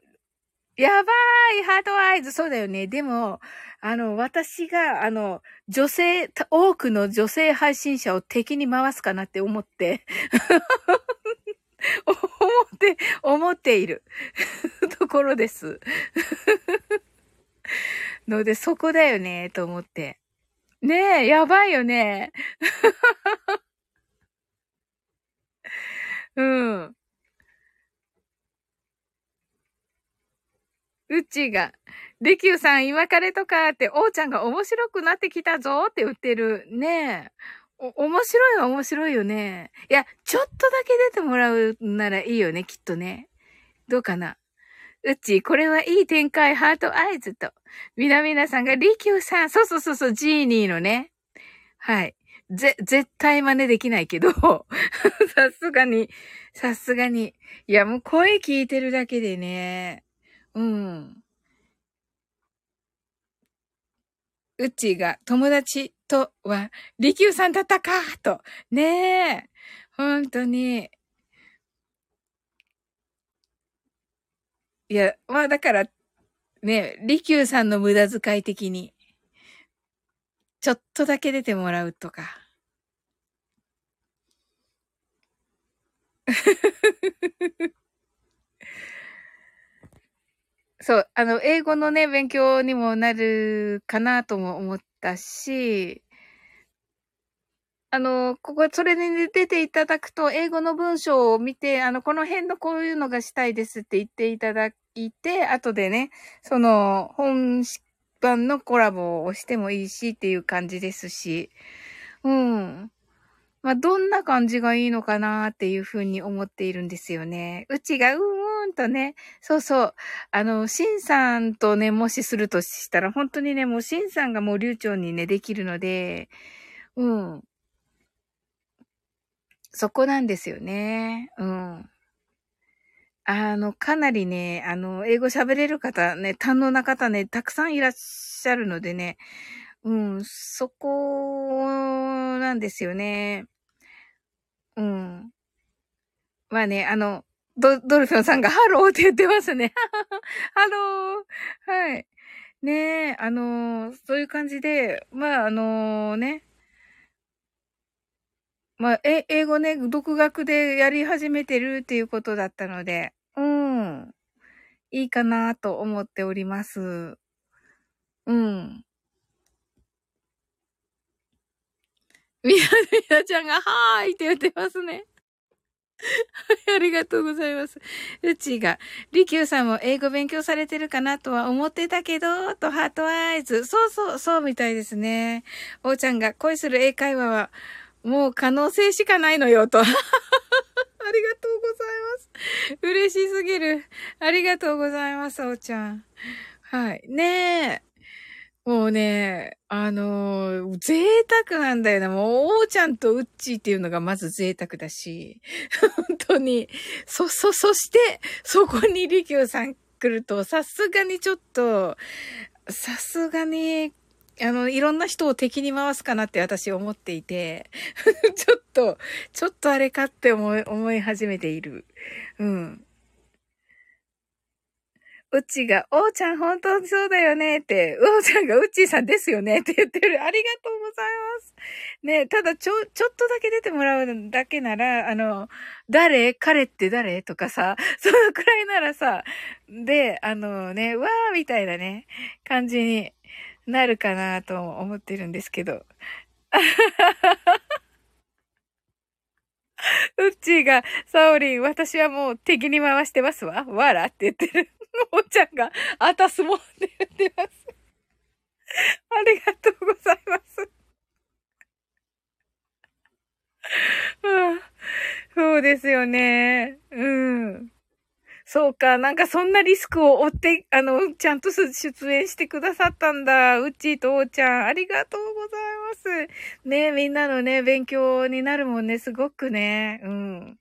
やばいハートアイズそうだよね。でも、あの、私が、あの、女性、多くの女性配信者を敵に回すかなって思って 思って、思っている ところです ので、そこだよね、と思って。ねえ、やばいよね。うん。うちが、レキューさん今彼とかって、おーちゃんが面白くなってきたぞって言ってる。ねえ。お、面白いは面白いよね。いや、ちょっとだけ出てもらうならいいよね、きっとね。どうかな。うち、これはいい展開、ハートアイズと。みなみなさんが、リキューさん、そうそうそうそう、ジーニーのね。はい。ぜ、絶対真似できないけど、さすがに、さすがに。いや、もう声聞いてるだけでね、うん。うちが友達とは、利休さんだったかと。ねえ。本当に。いや、まあだから、ね、利休さんの無駄遣い的に。ちょっとだけ出てもらうとか。そう、あの、英語のね、勉強にもなるかなとも思ったし、あの、ここ、それに出ていただくと、英語の文章を見て、あの、この辺のこういうのがしたいですって言っていただいて、後でね、その、本版のコラボをしてもいいしっていう感じですし、うん。まあ、どんな感じがいいのかなっていうふうに思っているんですよね。うちがうーんとね、そうそう。あの、シンさんとね、もしするとしたら、本当にね、もうシンさんがもう流暢にね、できるので、うん。そこなんですよね。うん。あの、かなりね、あの、英語喋れる方ね、堪能な方ね、たくさんいらっしゃるのでね、うん、そこなんですよね。うん。まあね、あの、ド、ドルフィンさんがハローって言ってますね。ハロー。はい。ねえ、あのそういう感じで、まあ、あのね。まあ、え、英語ね、独学でやり始めてるっていうことだったので、うん。いいかなと思っております。うん。みな、みなちゃんが、はーいって言ってますね。はい、ありがとうございます。うちが、りきゅうさんも英語勉強されてるかなとは思ってたけど、とハートアイズ。そうそう、そうみたいですね。おーちゃんが恋する英会話は、もう可能性しかないのよ、と。ありがとうございます。嬉しすぎる。ありがとうございます、おーちゃん。はい。ねえ。もうね、あのー、贅沢なんだよな。もう、おーちゃんとうっちーっていうのがまず贅沢だし、本当に、そ、そ、そして、そこにりきゅうさん来ると、さすがにちょっと、さすがに、あの、いろんな人を敵に回すかなって私思っていて、ちょっと、ちょっとあれかって思い、思い始めている。うん。うちが、おーちゃん本当にそうだよねって、うおちゃんがうっちーさんですよねって言ってる。ありがとうございます。ねただちょ、ちょっとだけ出てもらうだけなら、あの、誰？彼って誰？とかさ、そのくらいならさ、で、あのね、わーみたいなね、感じになるかなと思ってるんですけど。うっちーが、サオリン、私はもう敵に回してますわ。わらって言ってる。おちゃんが、あたすもんで言ってます。ありがとうございます。うん、そうですよね。うん。そうか、なんかそんなリスクを負って、あの、ちゃんと出演してくださったんだ。うっちーとおーちゃん、ありがとうございます。ねみんなのね、勉強になるもんね、すごくね。うん。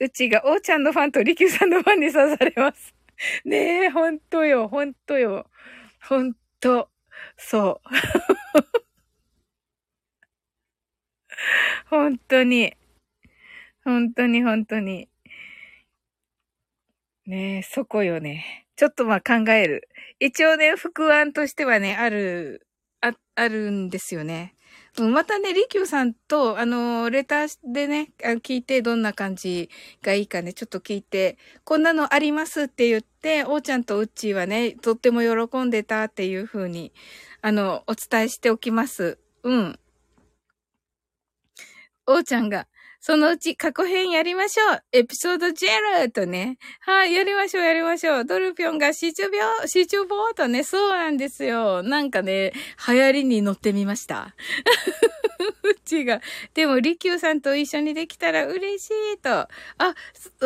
うちーがおーちゃんのファンとりきゅうさんのファンに刺されます。ねえ、ほんとよ、ほんとよ。ほんと、そう。本当に。本当に本当に。ねえ、そこよね。ちょっとまあ考える。一応ね、副案としてはね、ある、あ、あるんですよね。またね、りきゅうさんと、あの、レターでね、聞いてどんな感じがいいかね、ちょっと聞いて、こんなのありますって言って、おーちゃんとうっちーはね、とっても喜んでたっていうふうに、あの、お伝えしておきます。うん。おーちゃんが、そのうち過去編やりましょう。エピソード0とね。はい、やりましょう、やりましょう。ドルピョンがシチュビョ、シチュボーとね、そうなんですよ。なんかね、流行りに乗ってみました。うちが。でも、リキューさんと一緒にできたら嬉しいと。あ、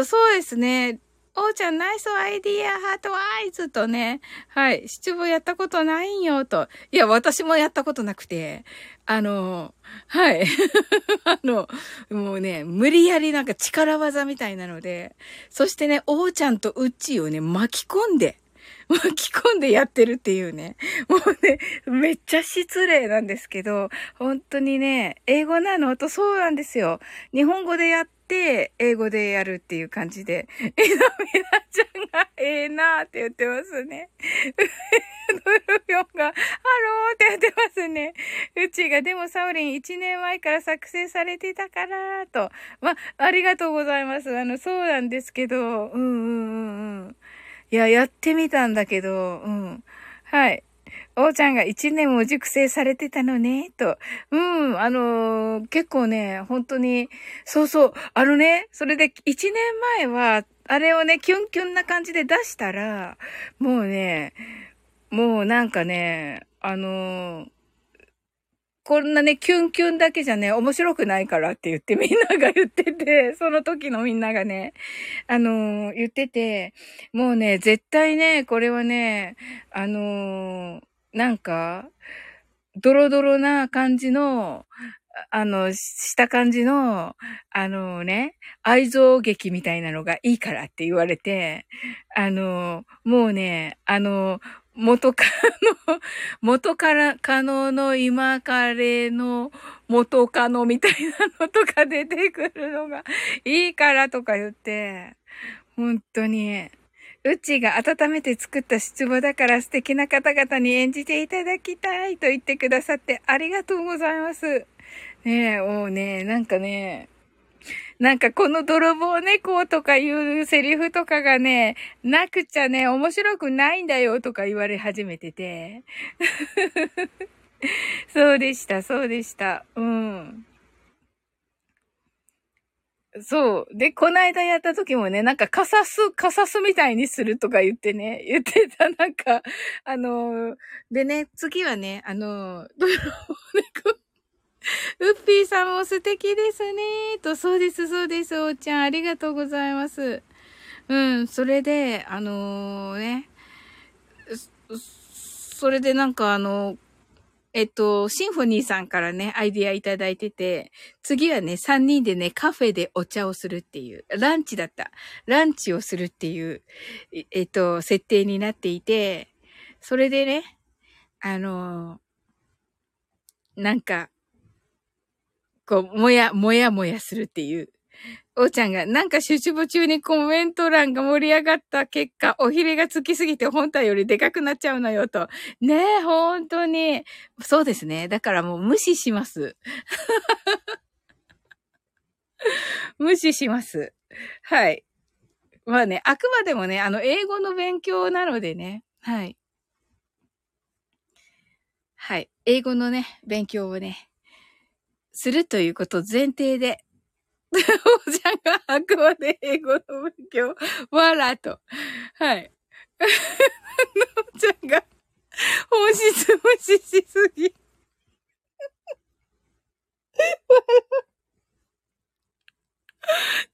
そうですね。おーちゃん、 nice idea、heart eyes とね。はい。七五やったことないんよ、と。いや、私もやったことなくて。あの、はい。あの、もうね、無理やりなんか力技みたいなので。そしてね、おーちゃんとうっちーをね、巻き込んで。巻き込んでやってるっていうね。もうね、めっちゃ失礼なんですけど、本当にね、英語なの？とそうなんですよ。日本語でやって、英語でやるっていう感じで。えなみなちゃんが、ええー、なーって言ってますね。ドルピョンが、ハローって言ってますね。うっちーが、でもサオリン1年前から作成されてたから、と。ま、ありがとうございます。あの、そうなんですけど、うんうんうんうん。いや、やってみたんだけど、うん。はい。おーちゃんが一年も熟成されてたのね、と。うん、あのー、結構ね、本当に、そうそう、あのね、それで一年前は、あれをね、キュンキュンな感じで出したら、もうね、もうなんかね、あのー、こんなね、キュンキュンだけじゃね、面白くないからって言ってみんなが言ってて、その時のみんながね、あのー、言ってて、もうね、絶対ね、これはね、あのー、なんか、ドロドロな感じの、あの、した感じの、あのね、愛憎劇みたいなのがいいからって言われて、あの、もうね、あの、元カノ、元から可能の今彼の元カノみたいなのとか出てくるのがいいからとか言って、本当に、うちが温めて作った出馬だから素敵な方々に演じていただきたいと言ってくださってありがとうございます。ねえ、もうね、なんかね、なんかこの泥棒猫とかいうセリフとかがね、なくちゃね、面白くないんだよとか言われ始めてて。そうでした、そうでした。うん。そう。で、こないだやった時もね、なんかカサス、カサスみたいにするとか言ってね、言ってた、なんか、あのー、でね、次はね、あのー、泥棒猫ウッピーさんも素敵ですね。と、そうです、そうです、おーちゃん。ありがとうございます。うん、それで、あのー、ね、それでなんかあの、えっと、シンフォニーさんからね、アイディアいただいてて、次はね、3人でね、カフェでお茶をするっていう、ランチだった。ランチをするっていう、えっと、設定になっていて、それでね、あのなんか、こう、もや、もやもやするっていう。おーちゃんが、なんか集中中にコメント欄が盛り上がった結果、おひれがつきすぎて本体よりでかくなっちゃうのよと。ねえ、本当に。そうですね。だからもう無視します。無視します。はい。まあね、あくまでもね、あの、英語の勉強なのでね。はい。はい。英語のね、勉強をね、するということ前提で、おじゃんがあくまで英語の勉強、わらと。はい。のちゃんが本質無視しすぎ。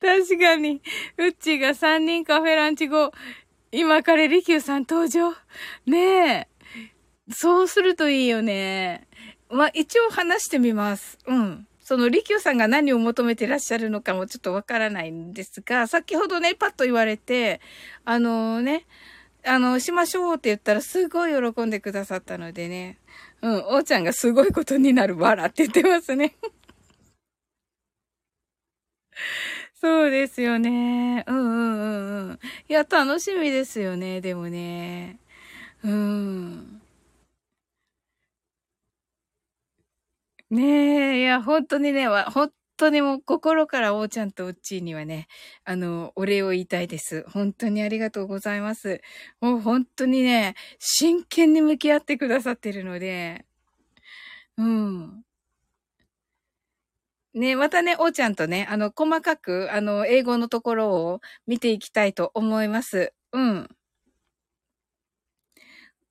確かに、うっちが3人カフェランチ後、今からリキューさん登場。ねえ。そうするといいよね。まあ、一応話してみます。うん。その、リキューさんが何を求めてらっしゃるのかもちょっとわからないんですが、先ほどね、パッと言われて、あのね、あの、しましょうって言ったらすごい喜んでくださったのでね。うん、おーちゃんがすごいことになるわらって言ってますね。そうですよね。うんうんうんうん。いや、楽しみですよね、でもね。うん。ねえ、いや、本当にね、本当にもう心からおーちゃんとうっちーにはね、あの、お礼を言いたいです。本当にありがとうございます。もう本当にね、真剣に向き合ってくださってるので、うん。ね、またね、おーちゃんとね、あの、細かく、あの、英語のところを見ていきたいと思います。うん。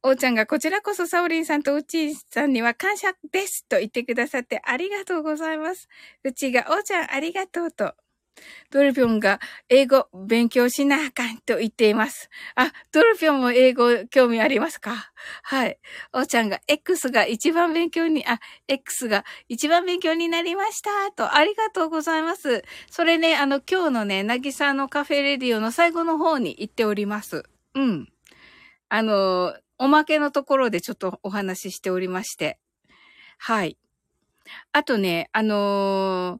おーちゃんがこちらこそサオリンさんとうちさんには感謝ですと言ってくださってありがとうございます。うちがおーちゃんありがとうと。ドルピョンが英語勉強しなあかんと言っています。あ、ドルピョンも英語興味ありますか？はい。おーちゃんが X が一番勉強に、あ、X が一番勉強になりましたと、ありがとうございます。それね、あの今日のね、なぎさのカフェレディオの最後の方に行っております。うん。あの、おまけのところでちょっとお話ししておりまして。はい。あとね、あのー、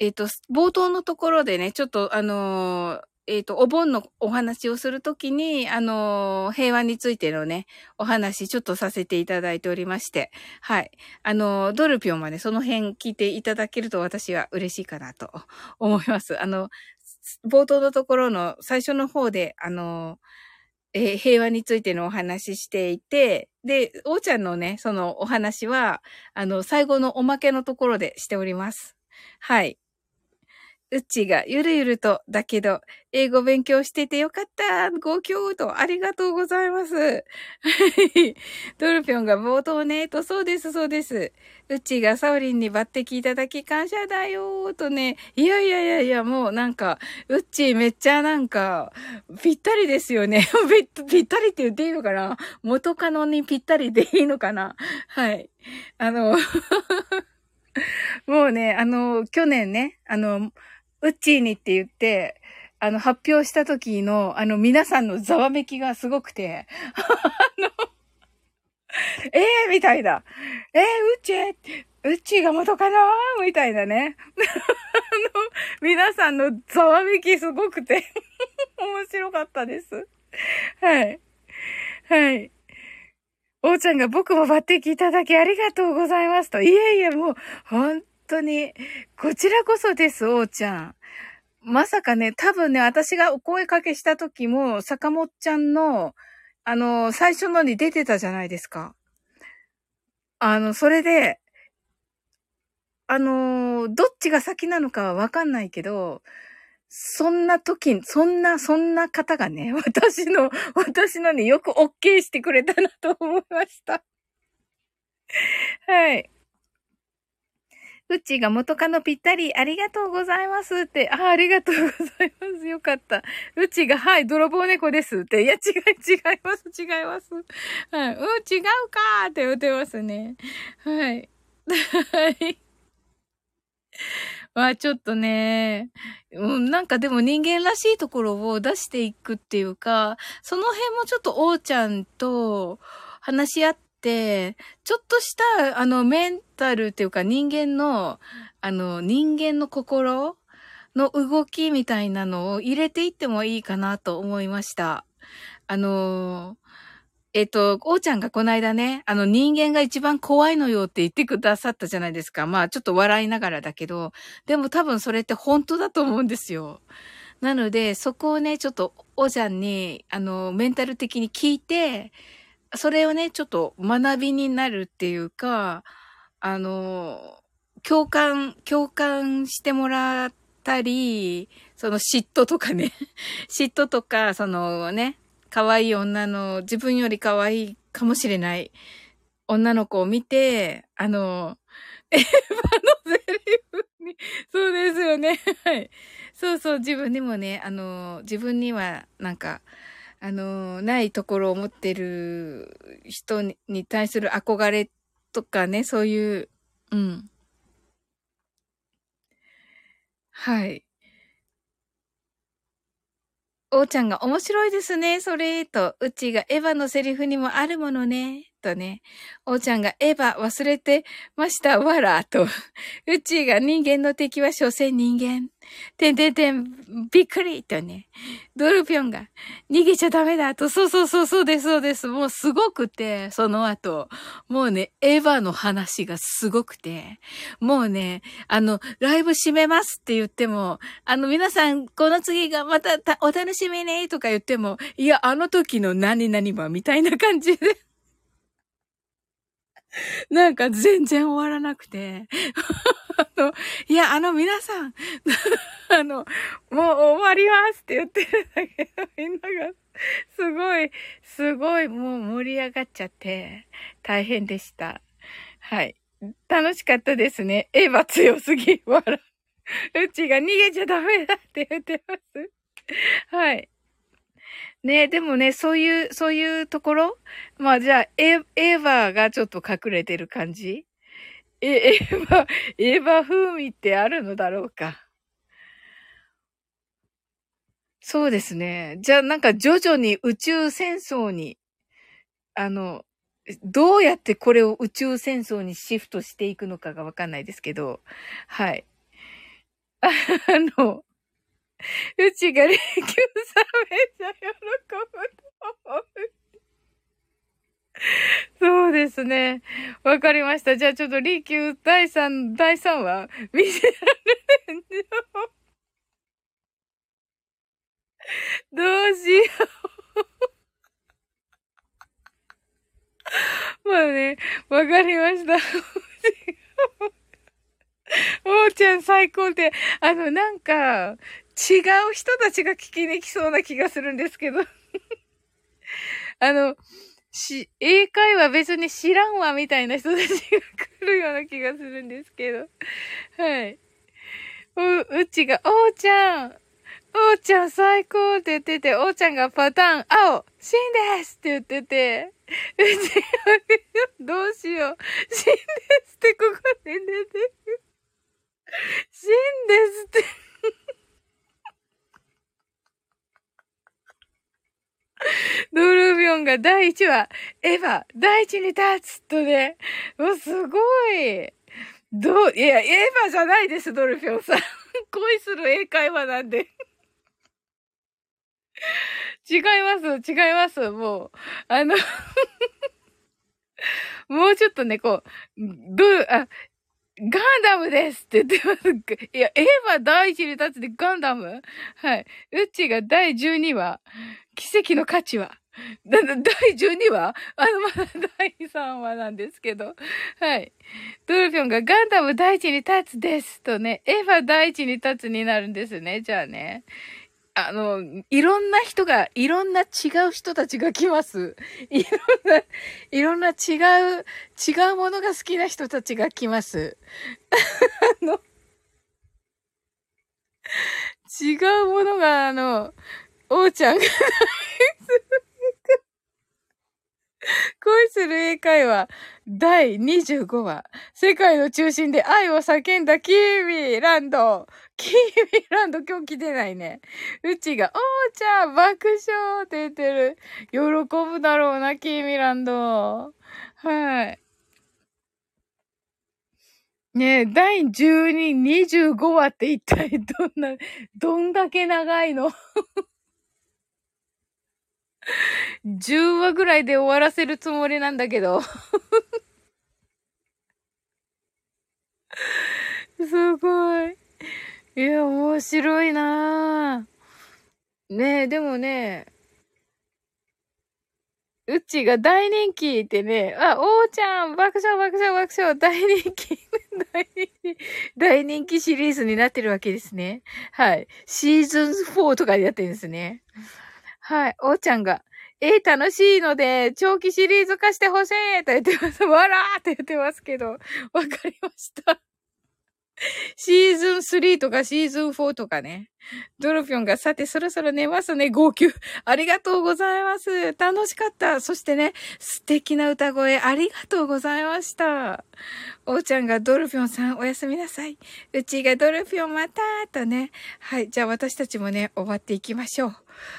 えっ、ー、と、冒頭のところでね、ちょっとあのー、えっ、と、お盆のお話をするときに、あの平和についてのね、お話ちょっとさせていただいておりまして、はい。あのドルピョンまでその辺聞いていただけると私は嬉しいかなと思います。あの、冒頭のところの最初の方で、あのえー、平和についてのお話ししていて、で、おーちゃんのね、そのお話は、あの、最後のおまけのところでしております。はい。うっちがゆるゆると、だけど、英語勉強しててよかった。ご協と、ありがとうございます。ドルピョンが冒頭ね、と、そうです、そうです。うっちがサオリンに抜擢いただき感謝だよ、とね。いやいやいやいや、もうなんか、うっちめっちゃなんか、ぴったりですよね。ぴったりって言っていいのかな？元カノにぴったりでいいのかな？はい。あの もうね、あの、去年ね、あの、うっちーにって言って、あの、発表した時の、あの、皆さんのざわめきがすごくて、あの、えー、みたいな。えー、うっちーうっちーが元かな？みたいなね。あの、皆さんのざわめきすごくて 面白かったです。はい。はい。おーちゃんが僕も抜擢いただきありがとうございますと。いえいえ、もう、本当に、こちらこそです、おーちゃん。まさかね、多分ね、私がお声かけした時も、坂本ちゃんの、あの、最初のに出てたじゃないですか。あの、それで、あの、どっちが先なのかはわかんないけど、そんな時、そんな、そんな方がね、私の、私のによく OK してくれたなと思いました。はい。うちが元カノぴったり、ありがとうございますって、あ、ありがとうございます。よかった。うちが、はい、泥棒猫ですって、いや、違い、違います、違います。はい、うん、違うかーって言ってますね。はい。はい。まあちょっとね、うん、なんかでも人間らしいところを出していくっていうか、その辺もちょっとおーちゃんと話し合って、ちょっとした、あの、メンタルっていうか人間の、あの、人間の心の動きみたいなのを入れていってもいいかなと思いました。あのえっ、と、おーちゃんがこの間ね、あの人間が一番怖いのよって言ってくださったじゃないですか。まあちょっと笑いながらだけど、でも多分それって本当だと思うんですよ。なので、そこをね、ちょっとおーちゃんに、あの、メンタル的に聞いて、それをね、ちょっと学びになるっていうか、あの、共感、共感してもらったり、その嫉妬とかね、嫉妬とか、そのね、可愛い女の、自分より可愛いかもしれない女の子を見て、あの、エヴァのセリフに、そうですよね。はい。そうそう、自分にもね、あの、自分には、なんか、あの、ないところを持ってる人に対する憧れとかね、そういう、うん。はい。おうちゃんが面白いですね、それ、と、うちがエヴァのセリフにもあるものね。とね、おーちゃんがエヴァ忘れてました、わら、と。うちが人間の敵は所詮人間。てんてんてん、びっくりとね。ドルピョンが逃げちゃダメだと。そうそうそうそうです、そうです。もうすごくて、その後。もうね、エヴァの話がすごくて。もうね、あの、ライブ閉めますって言っても、あの、皆さん、この次がまたお楽しみねとか言っても、いや、あの時の何々はみたいな感じで。なんか全然終わらなくて。あの、いや、あの皆さん、あの、もう終わりますって言ってるんだけど、みんなが、すごい、すごいもう盛り上がっちゃって、大変でした。はい。楽しかったですね。エヴァ強すぎ、笑う。うちが逃げちゃダメだって言ってます。はい。ねでもね、そういう、そういうところ？まあじゃあ、エエヴァがちょっと隠れてる感じ？え、エヴァ、エヴァ風味ってあるのだろうか？そうですね。じゃあなんか徐々に宇宙戦争に、あの、どうやってこれを宇宙戦争にシフトしていくのかがわかんないですけど、はい。あの、うちが霊柩さめちゃ喜ぶと思う。そうですね。わかりました。じゃあちょっと、リキュー第3、第3話、見せられんじゃ。どうしよう。まあね、わかりました。おーちゃん最高で、あの、なんか、違う人たちが聞きに来そうな気がするんですけど。あの、し、英会話別に知らんわみたいな人たちが来るような気がするんですけど。はい。う、うちが、おーちゃん、おーちゃん最高って言ってて、おーちゃんがパターン、青、シンですって言ってて、うち、どうしよう。シンですってここで出てる。シンですって ドルビョンが第1話、エヴァ、第一に立つとね、もうすごい。どう、いや、エヴァじゃないです、ドルフィョンさん。恋する英会話なんで。違います、違います、もう。あのもうちょっとね、こう、どう、あ、ガンダムですって言ってます。いや、エヴァ第一に立つでガンダム？はい。うちが第12話、奇跡の価値は？だ、だ、第12話？あの、まだ第3話なんですけど。はい。ドルフィンがガンダム第一に立つですとね、エヴァ第一に立つになるんですね。じゃあね。あの、いろんな人が、いろんな違う人たちが来ます。いろんな、いろんな違う、違うものが好きな人たちが来ます。あの、違うものが、あの、おうちゃんが 恋する英会話第25話。世界の中心で愛を叫んだキーミランド。キーミランド今日来てないね。うちが、おーちゃん爆笑って言ってる。喜ぶだろうな、キーミランド。はい。ねえ、第12、25話って一体どんな、どんだけ長いの？10話ぐらいで終わらせるつもりなんだけど。すごい。いや、面白いなぁ。ねえ、でもね、うちが大人気ってね、あ、おーちゃん、爆笑爆笑爆笑、大人気、大人気、大人気シリーズになってるわけですね。はい。シーズン4とかでやってるんですね。はい。おーちゃんが、えー、楽しいので、長期シリーズ化してほしいと言ってます。わらーって言ってますけど、わかりました。シーズン3とかシーズン4とかね。ドルフィンが、さて、そろそろ寝ますね。号泣。ありがとうございます。楽しかった。そしてね、素敵な歌声、ありがとうございました。おうちゃんが、ドルフィンさん、おやすみなさい。うちが、ドルフィンまたとね。はい。じゃあ、私たちもね、終わっていきましょう。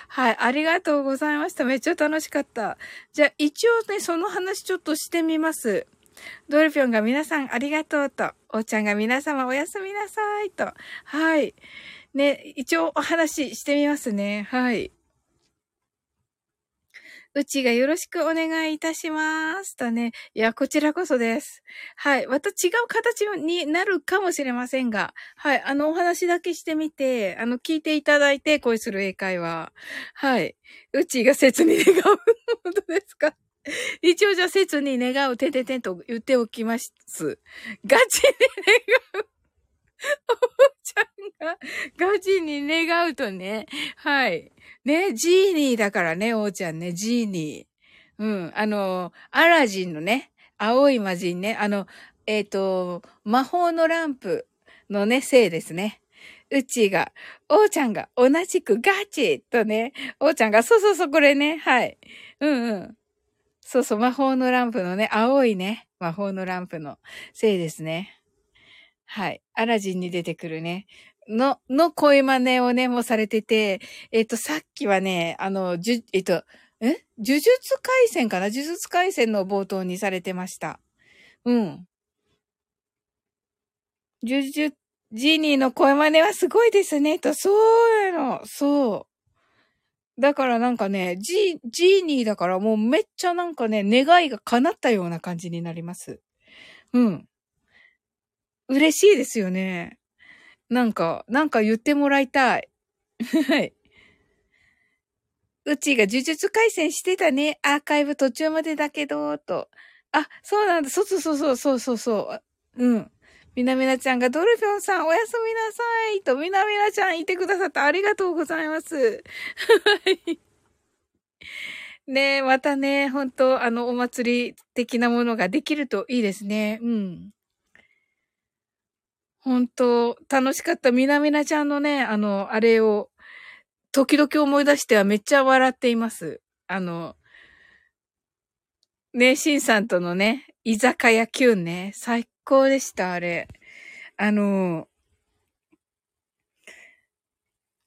はい。ありがとうございました。めっちゃ楽しかった。じゃあ、一応ね、その話ちょっとしてみます。ドルフィンが皆さんありがとうと、おーちゃんが皆様おやすみなさいと。はい。ね、一応お話ししてみますね。はい。うちがよろしくお願いいたします。とね。いや、こちらこそです。はい。また違う形になるかもしれませんが、はい。あの、お話だけしてみて、あの、聞いていただいて、恋する英会話。はい。うちが切に願う。本当ですか？一応じゃあ、切に願う、てててんと言っておきます。ガチに願う。おばちゃんがガチに願うとね、はい。ね、ジーニーだからね、おーちゃんね、ジーニー。うん、あの、アラジンのね、青い魔人ね、あの、えっ、ー、と、魔法のランプのね、せいですね。うちが、おーちゃんが同じくガチとね、おーちゃんが、そうそうそう、これね、はい。うんうん。そうそう、魔法のランプのね、青いね、魔法のランプのせいですね。はい。アラジンに出てくるね。の、の声真似をね、もうされてて、えっ、と、さっきはね、あの、じゅ、えっ、と、え？呪術回戦かな？呪術回戦の冒頭にされてました。うん。呪術、ジーニーの声真似はすごいですね、と、そうやの、そう。だからなんかね、ジー、ジーニーだからもうめっちゃなんかね、願いが叶ったような感じになります。うん。嬉しいですよね。なんか、なんか言ってもらいたい。はい。うちが呪術回戦してたね。アーカイブ途中までだけど、と。あ、そうなんだ。そうそうそうそうそうそう。うん。みなみなちゃんがドルフィョンさんおやすみなさいと、みなみなちゃんいてくださってありがとうございます。ねえ、またね、本当あの、お祭り的なものができるといいですね。うん。本当楽しかった。みなみなちゃんのね、あの、あれを、時々思い出してはめっちゃ笑っています。あの、ねえ、しんさんとのね、居酒屋キュンね、最高でした、あれ。あの、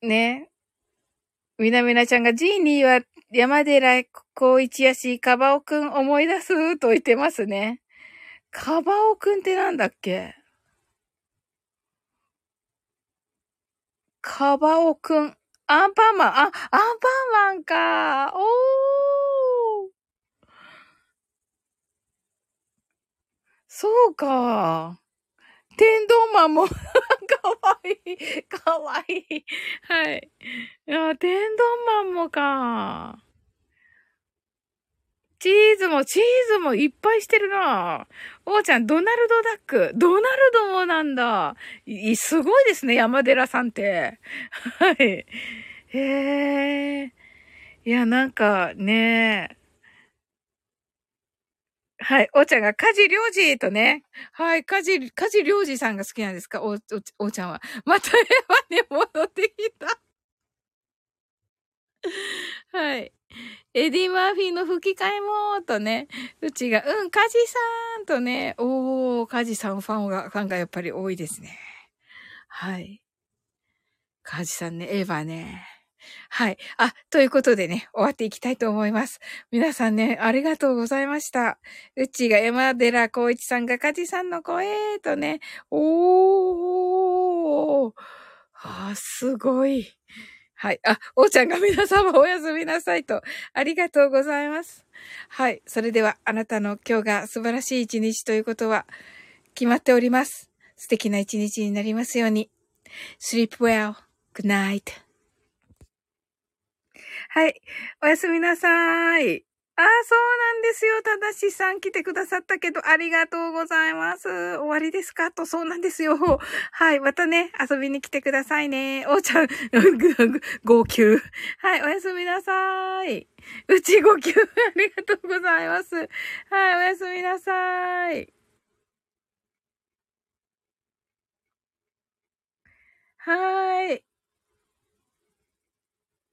ね、みなみなちゃんがジーニーは山寺孝一やし、カバオくん思い出すと言ってますね。カバオくんってなんだっけ？カバオくん。アンパンマン。あ、アンパンマンか。おー。そうか。天童マンも かわいい。かわいい。はい。いや、天童マンもか。チーズも、チーズもいっぱいしてるなおーちゃん、ドナルドダック。ドナルドもなんだ。い、すごいですね、山寺さんって。はい。へえ。いや、なんか、ねはい。おーちゃんが、カジリョウジとね。はい。カジ、カジリョウジさんが好きなんですか？お、お、ちゃんは。また平和に戻ってきた。はい。エディ・マーフィーの吹き替えもとね、うちが、うん、カジさんとね、おー、カジさんファンが、ファンがやっぱり多いですね。はい。カジさんね、エヴァね。はい。あ、ということでね、終わっていきたいと思います。皆さんね、ありがとうございました。うちが山寺孝一さんがカジさんの声とね、おー、あ、すごい。はい。あ、おーちゃんが皆様おやすみなさいと。ありがとうございます。はい。それでは、あなたの今日が素晴らしい一日ということは、決まっております。素敵な一日になりますように。sleep well. good night. はい。おやすみなさい。ああ、そうなんですよ。ただしさん来てくださったけど、ありがとうございます。終わりですか？と、そうなんですよ。はい。またね、遊びに来てくださいね。おーちゃん、号泣。はい。おやすみなさい。うち号泣。ありがとうございます。はい。おやすみなさい。はーい。